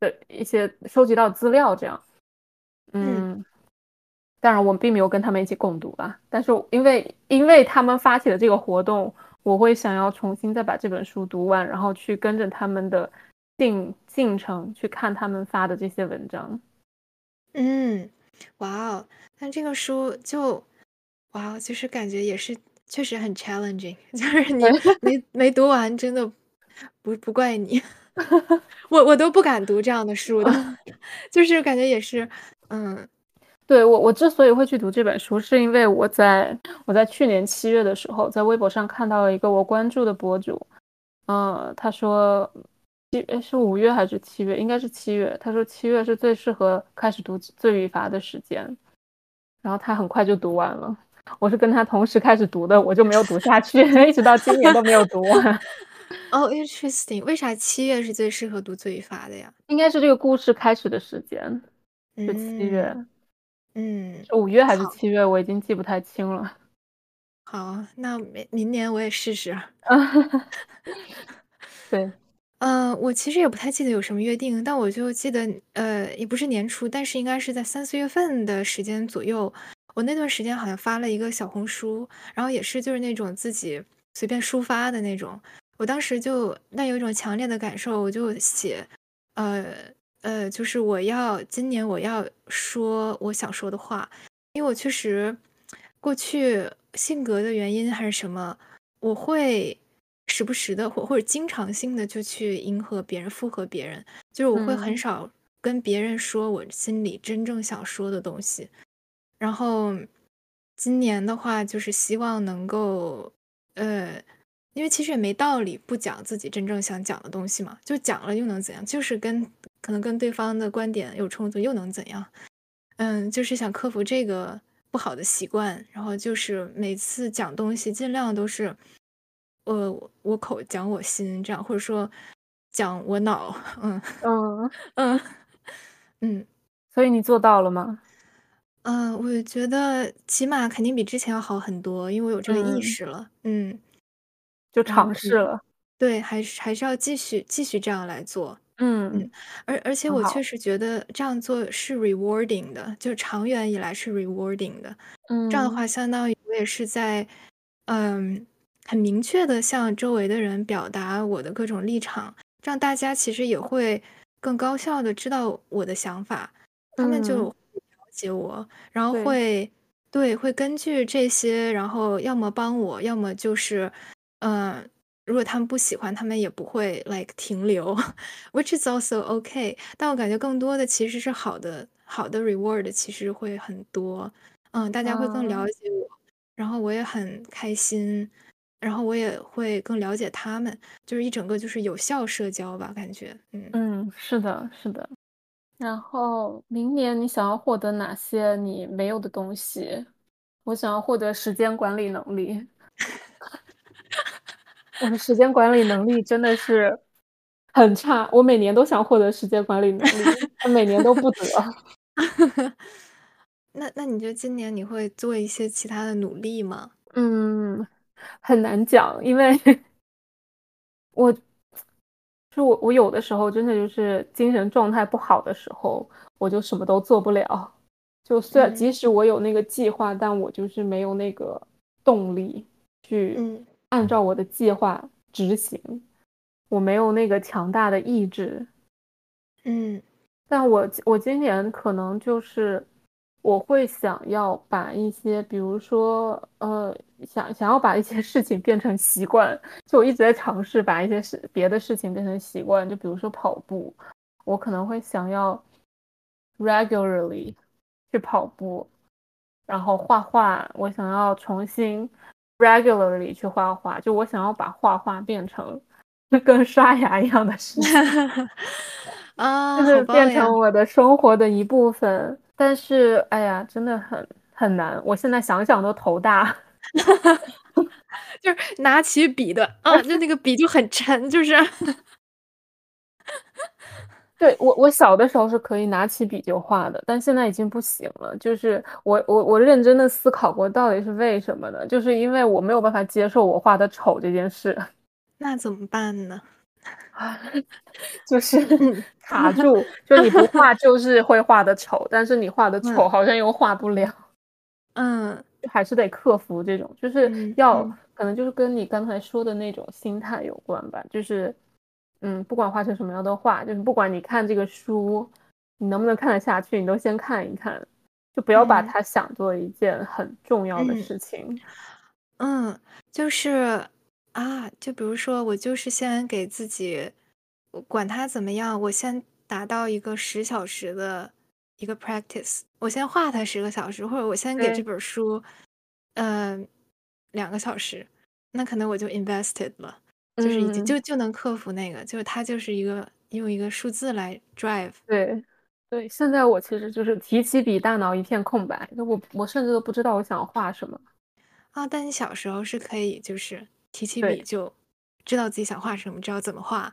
的一些收集到资料这样。
嗯
嗯，当然，我并没有跟他们一起共读吧，但是因为因为他们发起的这个活动，我会想要重新再把这本书读完，然后去跟着他们的进进程去看他们发的这些文章。
嗯，哇哦，那这个书就哇哦，其实感觉也是确实很 challenging，就是 你没没读完，真的不不怪你。我我都不敢读这样的书的，就是感觉也是，嗯。
对，我我之所以会去读这本书，是因为我在我在去年七月的时候，在微博上看到了一个我关注的博主，嗯，他说，七是五月还是七月？应该是七月。他说七月是最适合开始读《罪与罚》的时间，然后他很快就读完了。我是跟他同时开始读的，我就没有读下去，一直到今年都没有读完。
哦，interesting，为啥七月是最适合读《罪与罚》的呀？
应该是这个故事开始的时间，是七月。
嗯，
五月还是七月，我已经记不太清了。
好，那明明年我也试试。
对，
嗯，我其实也不太记得有什么约定，但我就记得，呃，也不是年初，但是应该是在三四月份的时间左右。我那段时间好像发了一个小红书，然后也是就是那种自己随便抒发的那种。我当时就那有一种强烈的感受，我就写，呃。呃，就是我要今年我要说我想说的话，因为我确实过去性格的原因还是什么，我会时不时的或或者经常性的就去迎合别人、附和别人，就是我会很少跟别人说我心里真正想说的东西。然后今年的话，就是希望能够，呃，因为其实也没道理不讲自己真正想讲的东西嘛，就讲了又能怎样？就是跟。可能跟对方的观点有冲突，又能怎样？嗯，就是想克服这个不好的习惯，然后就是每次讲东西尽量都是，呃，我口讲我心这样，或者说讲我脑，嗯
嗯
嗯嗯，
所以你做到了吗？
嗯，我觉得起码肯定比之前要好很多，因为我有这个意识了，嗯，
就尝试了，
对，还是还是要继续继续这样来做。
嗯
嗯，而而且我确实觉得这样做是 rewarding 的，就长远以来是 rewarding 的。
嗯，
这样的话，相当于我也是在，嗯，很明确的向周围的人表达我的各种立场，这样大家其实也会更高效的知道我的想法，他们就了解我，然后会对会根据这些，然后要么帮我，要么就是，嗯。如果他们不喜欢，他们也不会 like 停留，which is also okay。但我感觉更多的其实是好的，好的 reward 其实会很多。嗯，大家会更了解我，然后我也很开心，然后我也会更了解他们，就是一整个就是有效社交吧，感觉。嗯
嗯，是的，是的。然后明年你想要获得哪些你没有的东西？我想要获得时间管理能力。我的时间管理能力真的是很差，我每年都想获得时间管理能力，每年都不得。
那那你觉得今年你会做一些其他的努力吗？
嗯，很难讲，因为我 就我我有的时候真的就是精神状态不好的时候，我就什么都做不了。就虽然即使我有那个计划，但我就是没有那个动力去。按照我的计划执行，我没有那个强大的意志。
嗯，
但我我今年可能就是我会想要把一些，比如说呃，想想要把一些事情变成习惯。就我一直在尝试把一些事别的事情变成习惯。就比如说跑步，我可能会想要 regularly 去跑步，然后画画，我想要重新。regularly 去画画，就我想要把画画变成 跟刷牙一样的事情，
啊，
就是变成我的生活的一部分。但是，哎呀，真的很很难。我现在想想都头大，
就是拿起笔的啊，就那个笔就很沉，就是。
对我，我小的时候是可以拿起笔就画的，但现在已经不行了。就是我，我，我认真的思考过，到底是为什么呢？就是因为我没有办法接受我画的丑这件事。
那怎么办呢？
就是 卡住，就你不画 就是会画的丑，但是你画的丑好像又画不了。
嗯，
还是得克服这种，就是要可能就是跟你刚才说的那种心态有关吧，就是。嗯，不管画成什么样的画，就是不管你看这个书，你能不能看得下去，你都先看一看，就不要把它想做一件很重要的事情。
嗯，就是啊，就比如说我就是先给自己，我管它怎么样，我先达到一个十小时的一个 practice，我先画它十个小时，或者我先给这。本书，嗯两个小时，那可能我就 invested 了，就是已经
嗯。
就就能克服那个，就是它就是一个用一个数字来 drive。
对，对，现在我其实就是提起笔，大脑一片空白，就我我甚至都不知道我想画什么。
啊，但你小时候是可以就是提起笔。就知道自己想画什么，知道怎么画。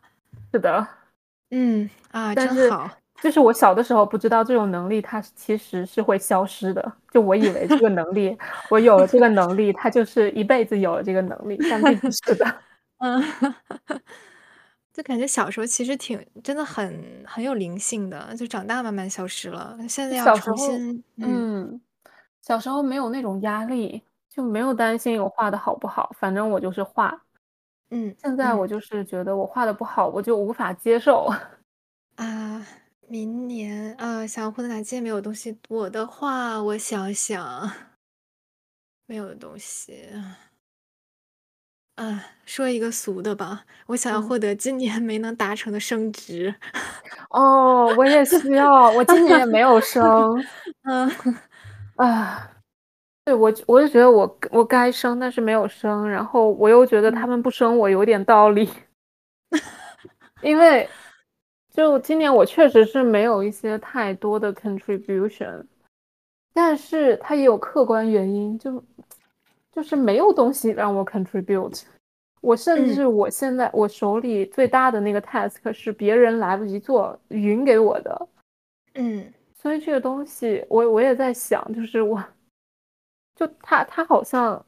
是的。
嗯，啊，
但
真好。
就是我小的时候不知道这种能力它其实是会消失的，就我以为这个能力 我有了这个能力，它就是一辈子有了这个能力，但并不是的。
嗯。就感觉小时候其实挺真的很很有灵性的，就长大慢慢消失了，现在要
小时候
重新嗯。
嗯，小时候没有那种压力，就没有担心我画的好不好，反正我就是画。
嗯，
现在
嗯。
我就是觉得我画的不好，我就无法接受。
啊，明年，啊，想要获得哪些没有东西，我的话，我想想。没有的东西。啊，说一个俗的吧，我想要
嗯。
获得今年没能达成的升职。
哦，我也需要，我今年也没有升。
嗯。
啊，对，我我就觉得我我该生，但是没有生，然后我又觉得他
嗯。
们不生我有点道理。因为就今年我确实是没有一些太多的 contribution，但是它也有客观原因，就就是没有东西让我 contribute。我甚
嗯。
至我现在我手里最大的那个 task 是别人来不及做，匀给我的。
嗯。
所以这个东西我我也在想，就是我就他他好像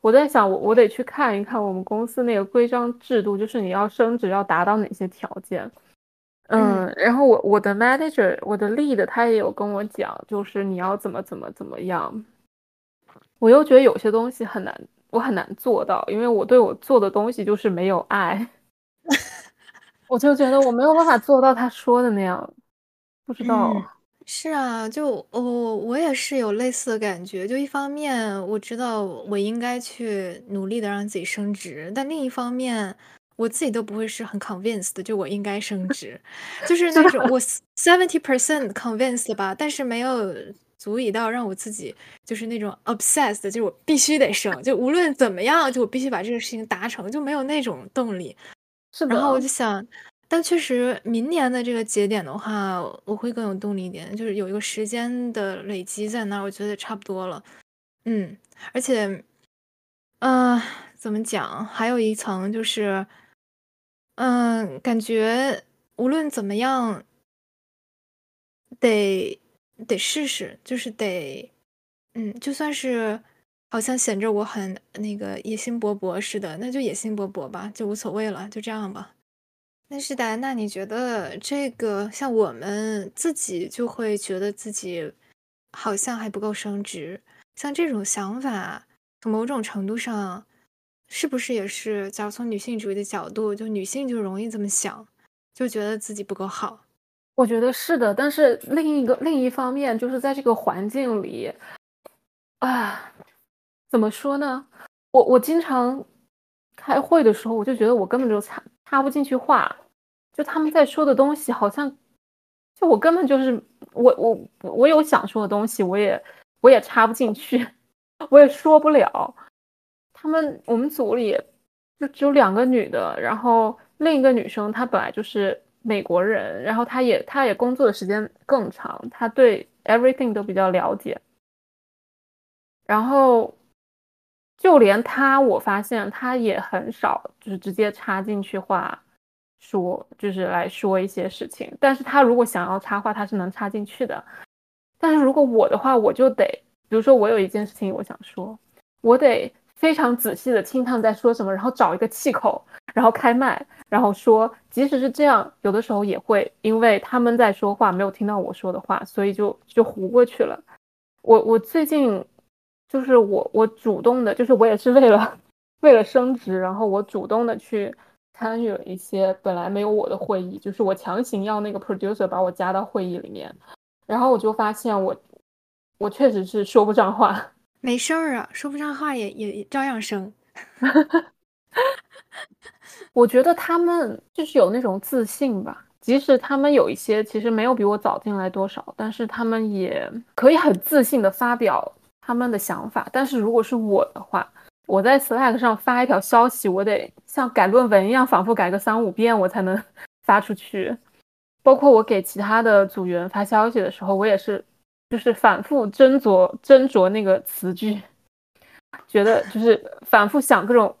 我在想我我得去看一看我们公司那个规章制度，就是你要升职要达到哪些条件。
嗯。
嗯，然后我我的 manager，我的 lead 他也有跟我讲，就是你要怎么怎么怎么样。我又觉得有些东西很难我很难做到，因为我对我做的东西就是没有爱。我就觉得我没有办法做到他说的那样，不知
嗯，
道。
是啊，就我我也是有类似的感觉，就一方面我知道我应该去努力的让自己升职，但另一方面我自己都不会是很 convinced 的就我应该升职。就是。那种我 seventy percent convinced 吧，但是没有足以到让我自己就是那种 obsessed，就是我必须得升，就无论怎么样，就我必须把这个事情达成，就没有那种动力。然后我。就想但确实明年的这个节点的话，我会更有动力一点，就是有一个时间的累积在那儿，我觉得差不多了。嗯，而且呃，怎么讲，还有一层就是嗯，感觉无论怎么样得得试试，就是得嗯，就算是好像显着我很那个野心勃勃似的，那就野心勃勃吧，就无所谓了，就这样吧。但是戴安娜，你觉得这个像我们自己就会觉得自己好像还不够升职，像这种想法，从某种程度上，是不是也是假如从女性主义的角度，就女性就容易这么想，就觉得自己不够好。
我觉得是的，但是另一个另一方面就是在这个环境里啊，怎么说呢？我我经常开会的时候，我就觉得我根本就插插不进去话，就他们在说的东西好像就我根本就是我我我有想说的东西，我也我也插不进去，我也说不了。他们我们组里就只有两个女的，然后另一个女生她本来就是美国人，然后她也她也工作的时间更长，她对 everything 都比较了解。然后就连他我发现他也很少就是直接插进去话说，就是来说一些事情。但是他如果想要插话，他是能插进去的。但是如果我的话，我就得比如说我有一件事情我想说，我得非常仔细地听他们在说什么，然后找一个气口，然后开麦，然后说。即使是这样，有的时候也会因为他们在说话，没有听到我说的话，所以就就糊过去了。我我最近就是我我主动的就是我也是为了为了升职，然后我主动的去参与了一些本来没有我的会议，就是我强行要那个 producer 把我加到会议里面。然后我就发现我我确实是说不上话。
没事儿啊，说不上话也也照样生。
我觉得他们就是有那种自信吧，即使他们有一些其实没有比我早进来多少，但是他们也可以很自信的发表他们的想法。但是如果是我的话，我在 Slack 上发一条消息，我得像改论文一样反复改个三五遍，我才能 发出去。包括我给其他的组员发消息的时候，我也是就是反复斟酌斟酌那个词句，觉得就是反复想各种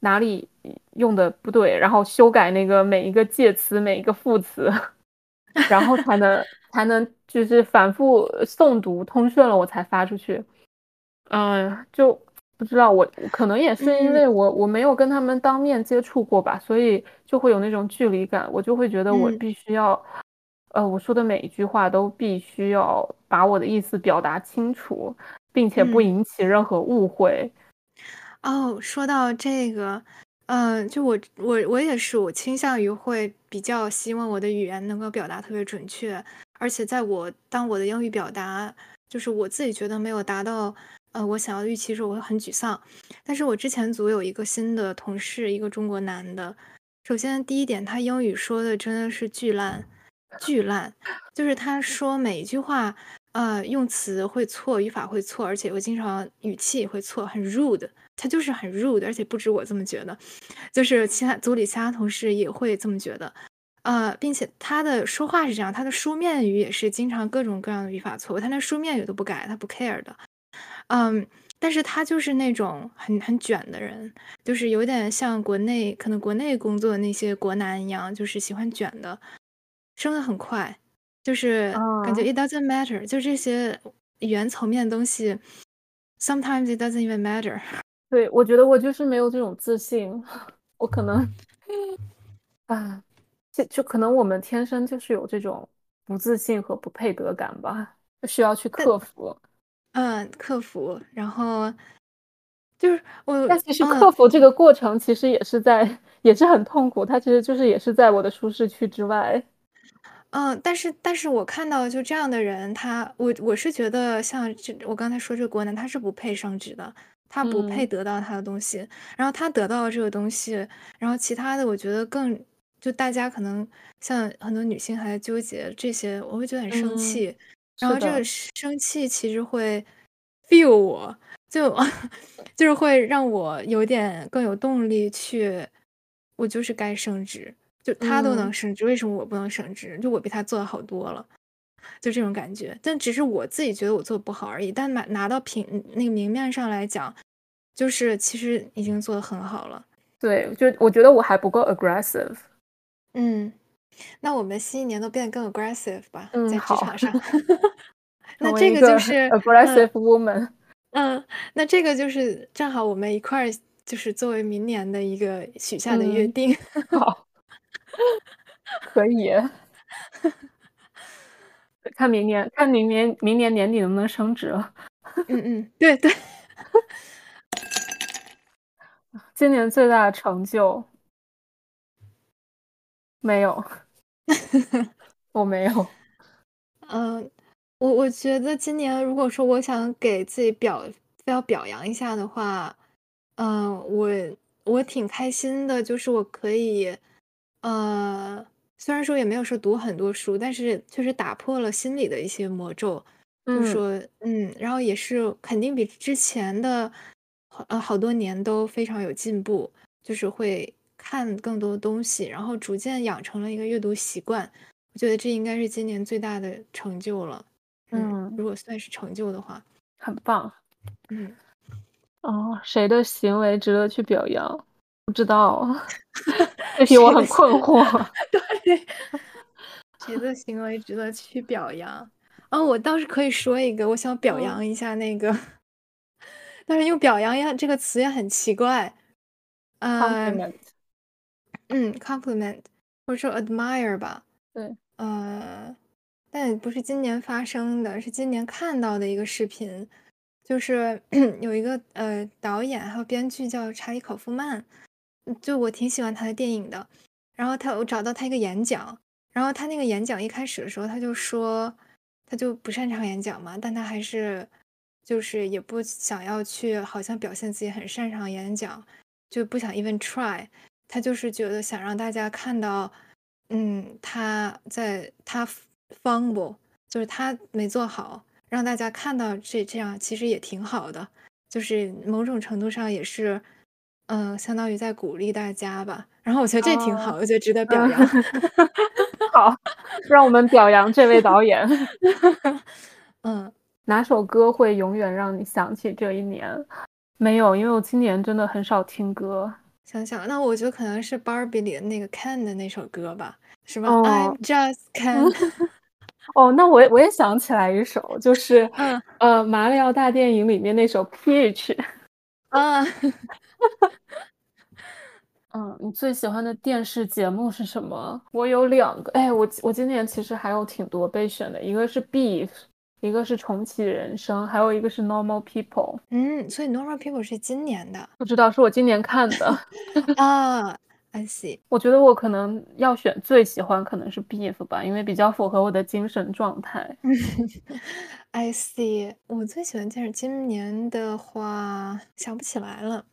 哪里。用的不对，然后修改那个每一个介词、每一个副词，然后才能才能就是反复诵读通顺了，我才发出去。嗯，就不知道我可能也是因为我我没有跟他们当面接触过吧，所以就会有那种距离感，我就会觉得我必须要，呃，我说的每一句话都必须要把我的意思表达清楚，并且不引起任何误会。
哦，说到这个。嗯，就我我我也是，我倾向于会比较希望我的语言能够表达特别准确，而且在我当我的英语表达就是我自己觉得没有达到呃我想要的预期时候，我会很沮丧。但是我之前组有一个新的同事，一个中国男的，首先第一点，他英语说的真的是巨烂，巨烂，就是他说每一句话，呃，用词会错，语法会错，而且我经常语气也会错，很 rude。他就是很 rude，而且不止我这么觉得，就是其他组里其他同事也会这么觉得，呃，并且他的说话是这样，他的书面语也是经常各种各样的语法错误，他连书面语都不改，他不 care 的，嗯，但是他就是那种很很卷的人，就是有点像国内可能国内工作的那些国男一样，就是喜欢卷的，升的很快，就是感觉 it doesn't matter，就这些语言层面的东西，sometimes it doesn't even matter。
对，我觉得我就是没有这种自信，我可能啊，就就可能我们天生就是有这种不自信和不配得感吧，就需要去克服。
嗯，克服，然后就是我，
但其实克服这个过程其实也是在，也是很痛苦，它其实就是也是在我的舒适区之外。
嗯，但是但是我看到就这样的人，他我我是觉得像这我刚才说这个国男，他是不配升职的。他不配得到他的东西，然后他得到了这个东西，然后其他的我觉得更就大家可能像很多女性还在纠结这些，我会觉得很生气，然后这个生气其实会 feel 我就 就是会让我有点更有动力去，我就是该升职，就他都能升职，为什么我不能升职？就我比他做的好多了。就这种感觉，但只是我自己觉得我做的不好而已。但拿拿到平那个明面上来讲，就是其实已经做的很好了。
对，就我觉得我还不够 aggressive。
嗯，那我们新一年都变得更 aggressive 吧，在职场上。
那
这个就是
aggressive woman。
嗯，那这个就是正好我们一块儿就是作为明年的一个许下的约定。
好，可以。看明年，看明年，明年年底能不能升职了？
嗯嗯，对对。
今年最大的成就没有，我没有。
嗯，我我觉得今年如果说我想给自己表要表扬一下的话，嗯，我我挺开心的，就是我可以，呃。虽然说也没有说读很多书，但是确实打破了心里的一些魔咒。就说嗯，然后也是肯定比之前的呃好多年都非常有进步，就是会看更多的东西，然后逐渐养成了一个阅读习惯。我觉得这应该是今年最大的成就了。嗯，如果算是成就的话，
很棒。
嗯，
哦，谁的行为值得去表扬？不知道，这题我很困惑。
对，谁的行为值得去表扬？啊，我倒是可以说一个，我想表扬一下那个，但是用“表扬”呀这个词也很奇怪。
Compliment，
嗯，compliment，或者说 admire 吧。
对，
呃，但也不是今年发生的，是今年看到的一个视频，就是 有一个呃导演还有编剧叫查理·考夫曼。就我挺喜欢他的电影的，然后他我找到他一个演讲，然后他那个演讲一开始的时候他就说，他就不擅长演讲嘛，但他还是就是也不想要去好像表现自己很擅长演讲，就不想 even try。他就是觉得想让大家看到，嗯，他在他 fumble，就是他没做好，让大家看到这这样其实也挺好的，就是某种程度上也是，嗯，相当于在鼓励大家吧。然后我觉得这挺好，我觉得值得表扬。
好，让我们表扬这位导演。
嗯，
哪首歌会永远让你想起这一年？没有，因为我今年真的很少听歌。
想想，那我觉得可能是 Barbie 里的那个 Ken 的那首歌吧，什么 I'm just Ken。
哦，那我我也想起来一首，就是嗯呃马里奥大电影里面那首 Peach。
啊。
嗯，你最喜欢的电视节目是什么？我有两个，哎，我我今年其实还有挺多备选的，一个是 Beef，一个是重启人生，还有一个是 Normal People。
嗯，所以 Normal People 是今年的，
不知道是我今年看的
啊。I see，
我觉得我可能要选最喜欢可能是 Beef 吧，因为比较符合我的精神状态。
I see，我最喜欢电视今年的话想不起来了。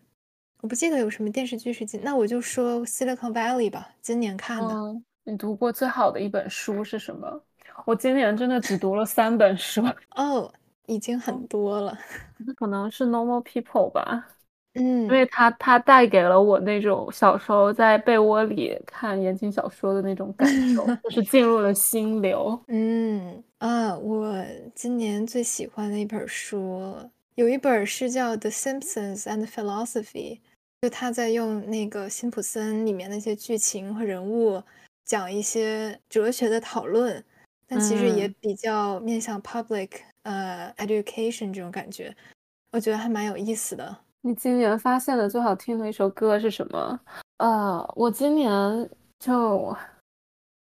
我不记得有什么电视剧是今，那我就说 Silicon Valley 吧，今年看的。
你读过最好的一本书是什么？我今年真的只读了三本书。
哦，已经很多了。
可能是 Normal People 吧。
嗯，因
为它它带给了我那种小时候在被窝里看言情小说的那种感受，就是进入了心流。
嗯啊，我今年最喜欢的一本书，有一本是叫《The Simpsons and Philosophy》。就他在用那个辛普森里面那些剧情和人物讲一些哲学的讨论，但其实也比较面向 public 呃 education 这种感觉，我觉得还蛮有意思的。
你今年发现的最好听的一首歌是什么？呃，我今年就。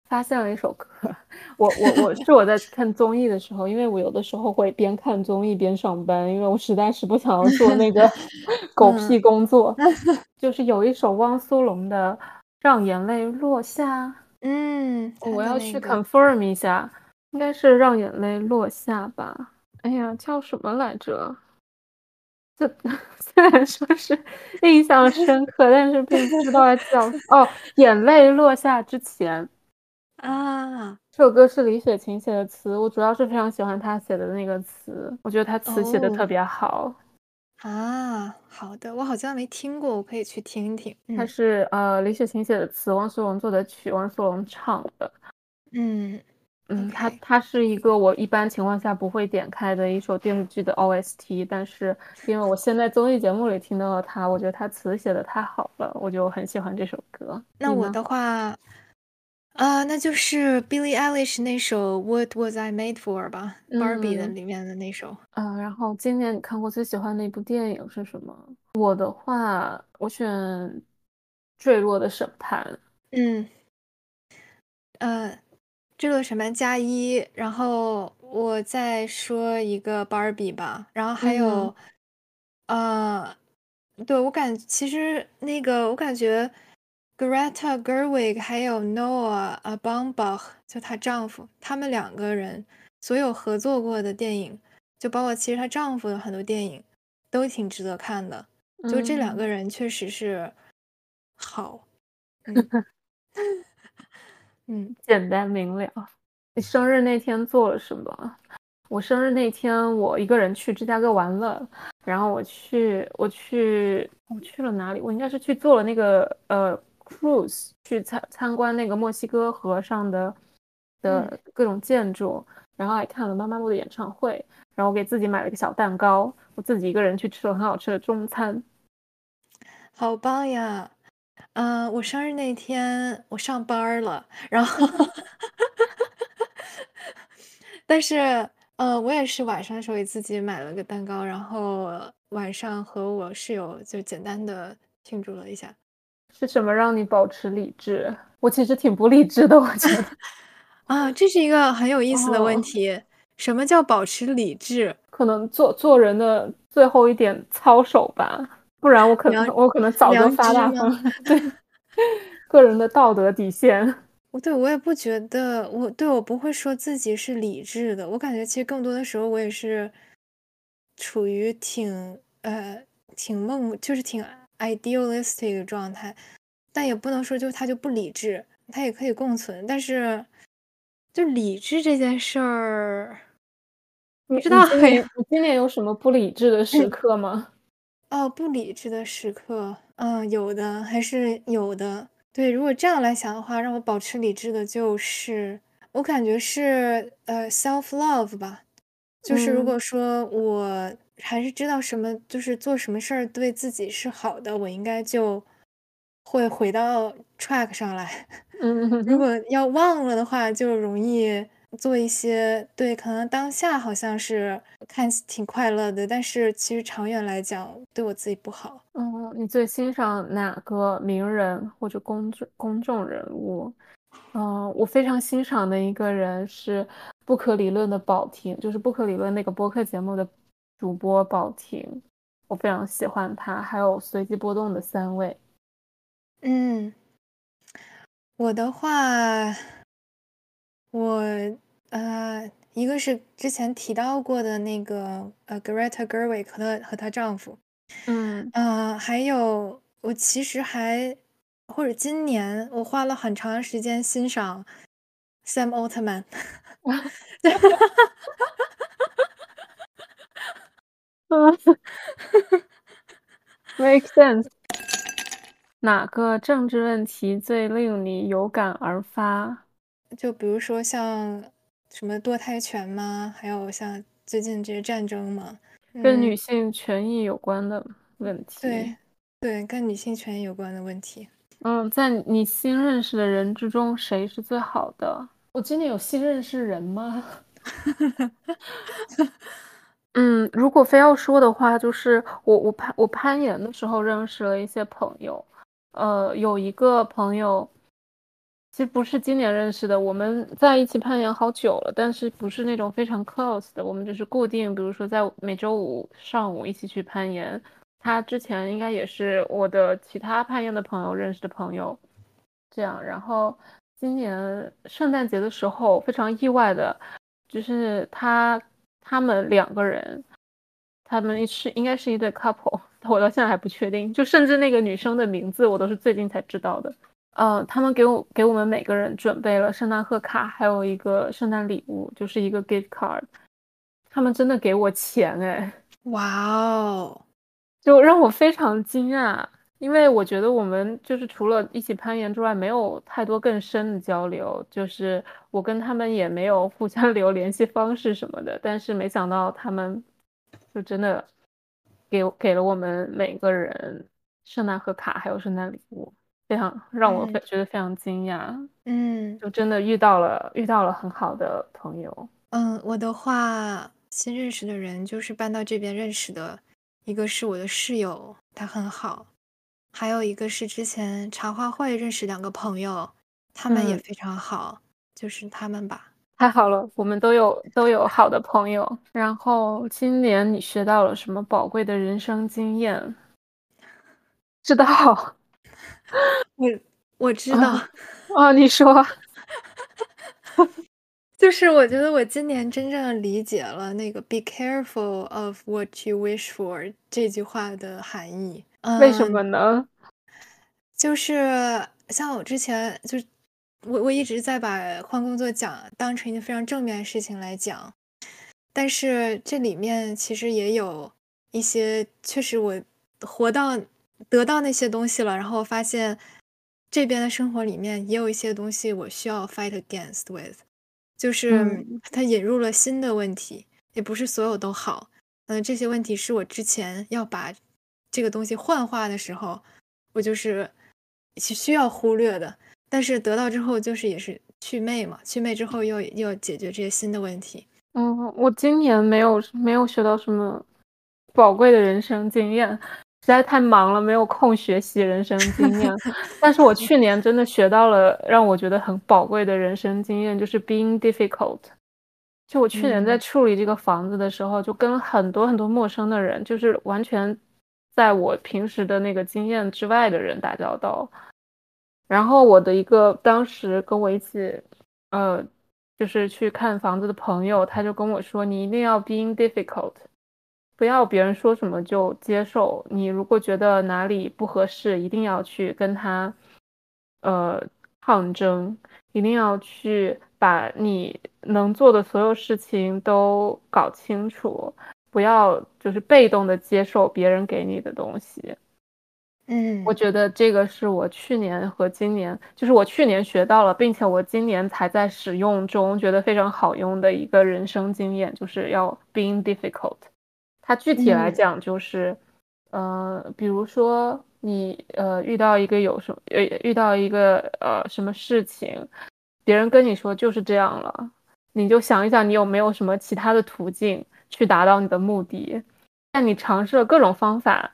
发现了一首歌，我我我是我在看综艺的时候，因为我有的时候会边看综艺边上班，因为我实在是不想要做那个 狗屁工作。就是有一首汪苏泷的《让眼泪落下》，
嗯，
我要去 confirm 一下，应该是《让眼泪落下》吧？哎呀，叫什么来着？这虽然说是印象深刻，但是并不知道叫哦，《眼泪落下之前》。
啊，
这首歌是李雪琴写的词，我主要是非常喜欢她写的那个词，我觉得她词写的特别好。
啊，好的，我好像没听过，我可以去听听。
它是呃李雪琴写的词，汪苏泷做的曲，汪苏泷唱的。
嗯
嗯，它它是一个我一般情况下不会点开的一首电视剧的 OST，但是因为我现在综艺节目里听到了它，我觉得它词写的太好了，我就很喜欢这首歌。
那我的话。啊，那就是 Billie Eilish 那首 What Was I Made For 吧，Barbie 的里面的那首。
嗯，然后今年你看过最喜欢的一部电影是什么？我的话，我选《坠落的审判》。
嗯，呃，《坠落审判》加一，然后我再说一个 Barbie 吧，然后还有，呃，对我感其实那个我感觉。Greta Gerwig 还有 Noah a b o m b a c h 就她丈夫，他们两个人所有合作过的电影，就包括其实她丈夫的很多电影，都挺值得看的。就这两个人确实是好，嗯，
简单明了。你生日那天做了什么？我生日那天，我一个人去芝加哥玩了，然后我去，我去，我去了哪里？我应该是去做了那个呃。Cruise 去参参观那个墨西哥河上的的各种建筑，然后还看了妈妈录的演唱会，然后我给自己买了个小蛋糕，我自己一个人去吃了很好吃的中餐，
好棒呀！嗯，我生日那天我上班了，然后，但是呃，我也是晚上的时候给自己买了个蛋糕，然后晚上和我室友就简单的庆祝了一下。
是什么让你保持理智？我其实挺不理智的，我觉得。
啊，这是一个很有意思的问题。什么叫保持理智？
可能做做人的最后一点操守吧，不然我可能我可能早就发大疯。对，个人的道德底线。
我对我也不觉得，我对我不会说自己是理智的。我感觉其实更多的时候我也是，处于挺呃挺梦，就是挺 idealistic 的状态，但也不能说就他就不理智，他也可以共存，但是就理智这件事儿，
你
知道
今你今年有什么不理智的时刻吗？
哦，不理智的时刻，嗯，有的还是有的。对，如果这样来想的话，让我保持理智的就是，我感觉是呃 self love 吧。就是如果说我还是知道什么，就是做什么事儿对自己是好的，我应该就会回到 track 上来。
嗯，
如果要忘了的话，就容易做一些对，可能当下好像是看挺快乐的，但是其实长远来讲对我自己不好。
嗯，你最欣赏哪个名人或者公众公众人物？嗯，我非常欣赏的一个人是不可理论的宝婷，就是不可理论那个播客节目的主播宝婷，我非常喜欢他。还有随机波动的三位。
嗯，我的话，我呃，一个是之前提到过的那个呃，Greta Gerwig 和她和她丈夫，
嗯
呃，还有我其实还。或者今年我花了很长时间欣赏 Sam Altman，对，
嗯，make sense。哪个政治问题最令你有感而发？
就比如说像什么堕胎权吗？还有像最近这些战争吗？
跟女性权益有关的问题。
对，对，跟女性权益有关的问题。
嗯，在你新认识的人之中，谁是最好的？我今年有新认识人吗？嗯，如果非要说的话，就是我我攀我攀岩的时候认识了一些朋友，呃，有一个朋友，其实不是今年认识的，我们在一起攀岩好久了，但是不是那种非常 close 的，我们只是固定，比如说在每周五上午一起去攀岩。他之前应该也是我的其他攀岩的朋友认识的朋友，这样。然后今年圣诞节的时候，非常意外的，就是他他们两个人，他们是应该是一对 couple，我到现在还不确定。就甚至那个女生的名字，我都是最近才知道的。呃，他们给我给我们每个人准备了圣诞贺卡，还有一个圣诞礼物，就是一个 gift card。他们真的给我钱哎！
哇哦！
就让我非常惊讶，因为我觉得我们就是除了一起攀岩之外，没有太多更深的交流。就是我跟他们也没有互相 留联系方式什么的，但是没想到他们就真的给给了我们每个人圣诞贺卡，还有圣诞礼物，非常让我觉得非常惊讶。
嗯，
就真的遇到了遇到了很好的朋友。
嗯，我的话，新认识的人就是搬到这边认识的。一个是我的室友，他很好，还有一个是之前茶话会认识两个朋友，他们也非常好，就是他们吧。
太好了，我们都有都有好的朋友。然后今年你学到了什么宝贵的人生经验？知道，
我我知道。
哦，你说。
就是我觉得我今年真正理解了那个 “be careful of what you wish for” 这句话的含义。
为什么呢？
就是像我之前，就是我我一直在把换工作讲当成一件非常正面的事情来讲，但是这里面其实也有一些，确实我活到得到那些东西了，然后发现这边的生活里面也有一些东西我需要 fight against with。就是它引入了新的问题，也不是所有都好。嗯，这些问题是我之前要把这个东西幻化的时候，我就是需要忽略的。但是得到之后，就是也是祛魅嘛，祛魅之后又又解决这些新的问题。
嗯，我今年没有没有学到什么宝贵的人生经验。实在太忙了，没有空学习人生经验。但是我去年真的学到了让我觉得很宝贵的人生经验，就是 being difficult。就我去年在处理这个房子的时候，就跟很多很多陌生的人，就是完全在我平时的那个经验之外的人打交道。然后我的一个当时跟我一起，呃，就是去看房子的朋友，他就跟我说：“你一定要 being difficult。”不要别人说什么就接受。你如果觉得哪里不合适，一定要去跟他，呃，抗争，一定要去把你能做的所有事情都搞清楚，不要就是被动的接受别人给你的东西。
嗯，
我觉得这个是我去年和今年，就是我去年学到了，并且我今年才在使用中觉得非常好用的一个人生经验，就是要 being difficult。它具体来讲就是，呃，比如说你呃遇到一个有什么呃遇到一个呃什么事情，别人跟你说就是这样了，你就想一想你有没有什么其他的途径去达到你的目的。但你尝试了各种方法。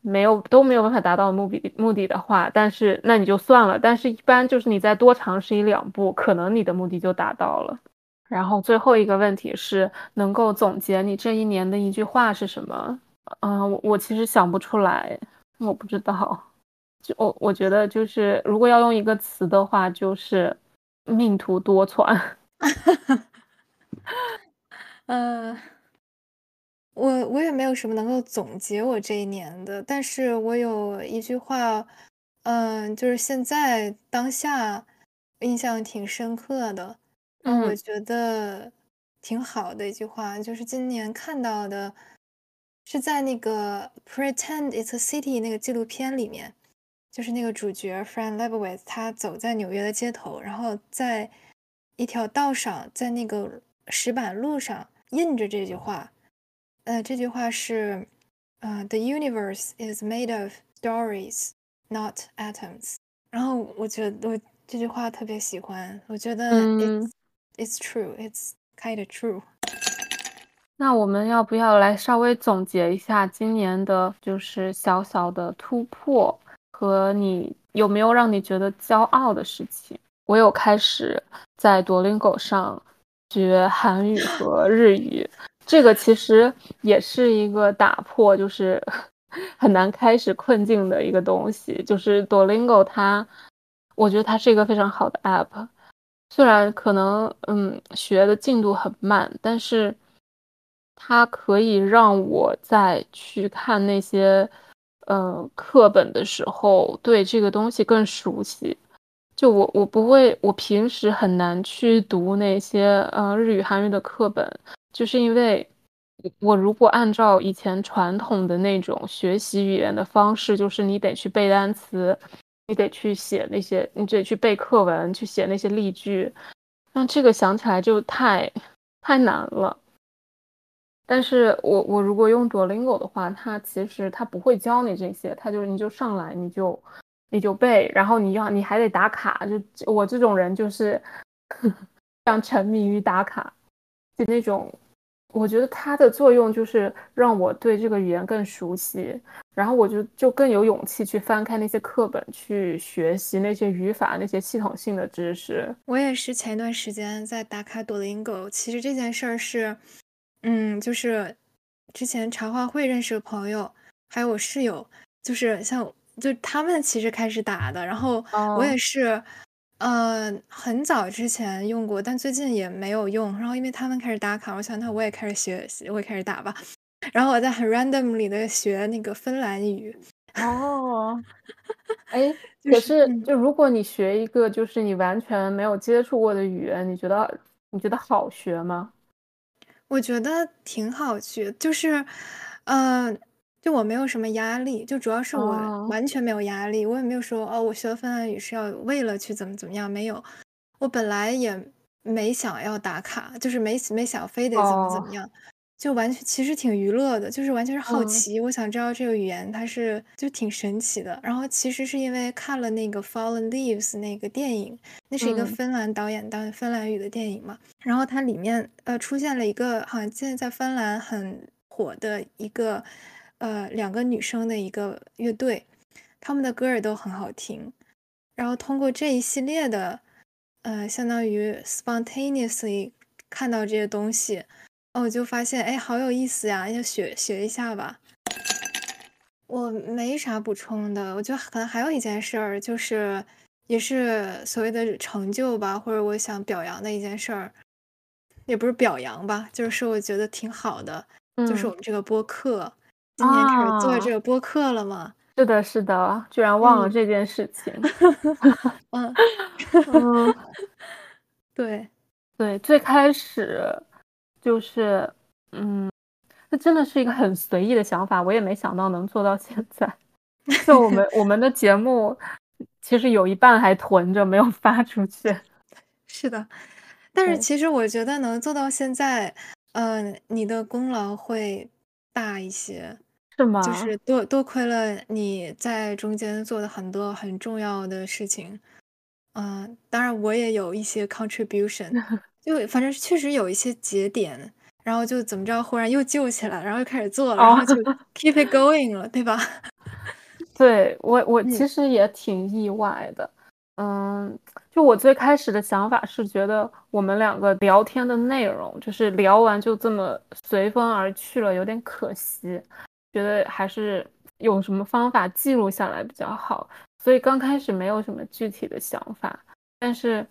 没有都没有办法达到目的目的的话，但是那你就算了。但是，一般就是你再多尝试一两步，可能你的目的就达到了。然后最后一个问题是，能够总结你这一年的一句话是什么？嗯，我我其实想不出来，我不知道。就我我觉得就是，如果要用一个词的话，就是命途多舛。
嗯。我我也没有什么能够总结我这一年的，但是我有一句话，嗯，就是现在当下印象挺深刻的，嗯，我觉得挺好的一句话，就是今年看到的，是在那个《Pretend It's a City》那个纪录片里面，就是那个主角 Fran Lebowitz 他走在纽约的街头，然后在一条道上，在那个石板路上印着这句话。呃，这句话是，呃，The universe is made of stories, not atoms。然后我觉得我这句话特别喜欢，我觉得 it's it's true, it's kind of true。
那我们要不要来稍微总结一下今年的，就是小小的突破和你有没有让你觉得骄傲的事情？我有开始在多邻狗上学韩语和日语。这个其实也是一个打破，就是 很难开始困境的一个东西。就是 Duolingo，它，我觉得它是一个非常好的 app。虽然可能嗯学的进度很慢，但是它可以让我在去看那些呃课本的时候，对这个东西更熟悉。就我我不会，我平时很难去读那些呃日语、韩语的课本。就是因为，我如果按照以前传统的那种学习语言的方式，就是你得去背单词，你得去写那些，你得去背课文，去写那些例句，那这个想起来就太太难了。但是我我如果用 Duolingo 的话，它其实它不会教你这些，它就你就上来你就你就背，然后你要你还得打卡，就我这种人就是 非常沉迷于打卡。就那种，我觉得它的作用就是让我对这个语言更熟悉，然后我就就更有勇气去翻开那些课本，去学习那些语法、那些系统性的知识。
我也是前一段时间在打卡 Duolingo，其实这件事儿是，嗯，就是之前茶话会认识的朋友，还有我室友，就是像就他们其实开始打的，然后我也是。呃，很早之前用过，但最近也没有用。然后因为他们开始打卡，我想那我也开始学，我也开始打吧。然后我在很 random 里的学那个芬兰语。
哦，哎，可是就如果你学一个就是你完全没有接触过的语言，你觉得你觉得好学吗？
我觉得挺好学，就是，嗯。就我没有什么压力，就主要是我完全没有压力，我也没有说哦，我学芬兰语是要为了去怎么怎么样，没有，我本来也没想要打卡，就是没没想非得怎么怎么样，就完全其实挺娱乐的，就是完全是好奇，我想知道这个语言它是就挺神奇的。然后其实是因为看了那个《Fallen Leaves》那个电影，那是一个芬兰导演当芬兰语的电影嘛，然后它里面呃出现了一个好像现在在芬兰很火的一个。呃，两个女生的一个乐队，他们的歌也都很好听。然后通过这一系列的，呃，相当于 spontaneously 看到这些东西，哦我就发现，哎，好有意思呀，要学学一下吧。我没啥补充的，我觉得可能还有一件事儿，就是也是所谓的成就吧，或者我想表扬的一件事儿，也不是表扬吧，就是我觉得挺好的。就是我们这个播客，今天开始做这个播客了嘛？
是的，是的，居然忘了这件事情。
嗯，对，
对，最开始就是，嗯，这真的是一个很随意的想法，我也没想到能做到现在。就我们 我们的节目，其实有一半还囤着没有发出去。
是的，但是其实我觉得能做到现在，嗯，你的功劳会大一些。
是吗？
就是多多亏了你在中间做的很多很重要的事情，嗯，当然我也有一些 contribution，就反正确实有一些节点，然后就怎么着，忽然又救起来，然后又开始做了，然后就 keep it going 了，对吧？
对我，我 其实也挺意外的，嗯，就我最开始的想法是觉得我们两个聊天的内容，就是聊完就这么随风而去了，有点可惜。觉得还是有什么方法记录下来比较好，所以刚开始没有什么具体的想法，但是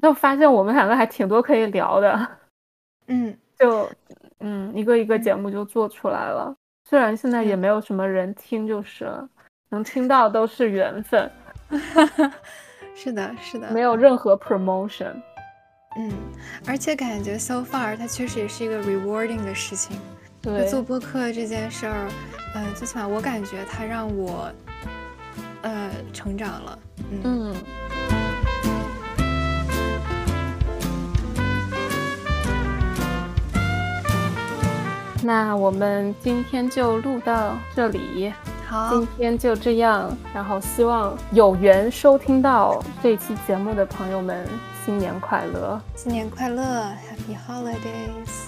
就发现我们两个还挺多可以聊的，
嗯，
就嗯一个一个节目就做出来了。虽然现在也没有什么人听，就是了，能听到都是缘分。
是的，是的，
没有任何 promotion。
嗯，而且感觉 so far 它确实也是一个 rewarding 的事情。做播客这件事儿，呃，最起码我感觉它让我，呃，成长了。嗯。
那我们今天就录到这里。
好，
今天就这样。然后希望有缘收听到这期节目的朋友们，新年快乐！
新年快乐，Happy Holidays！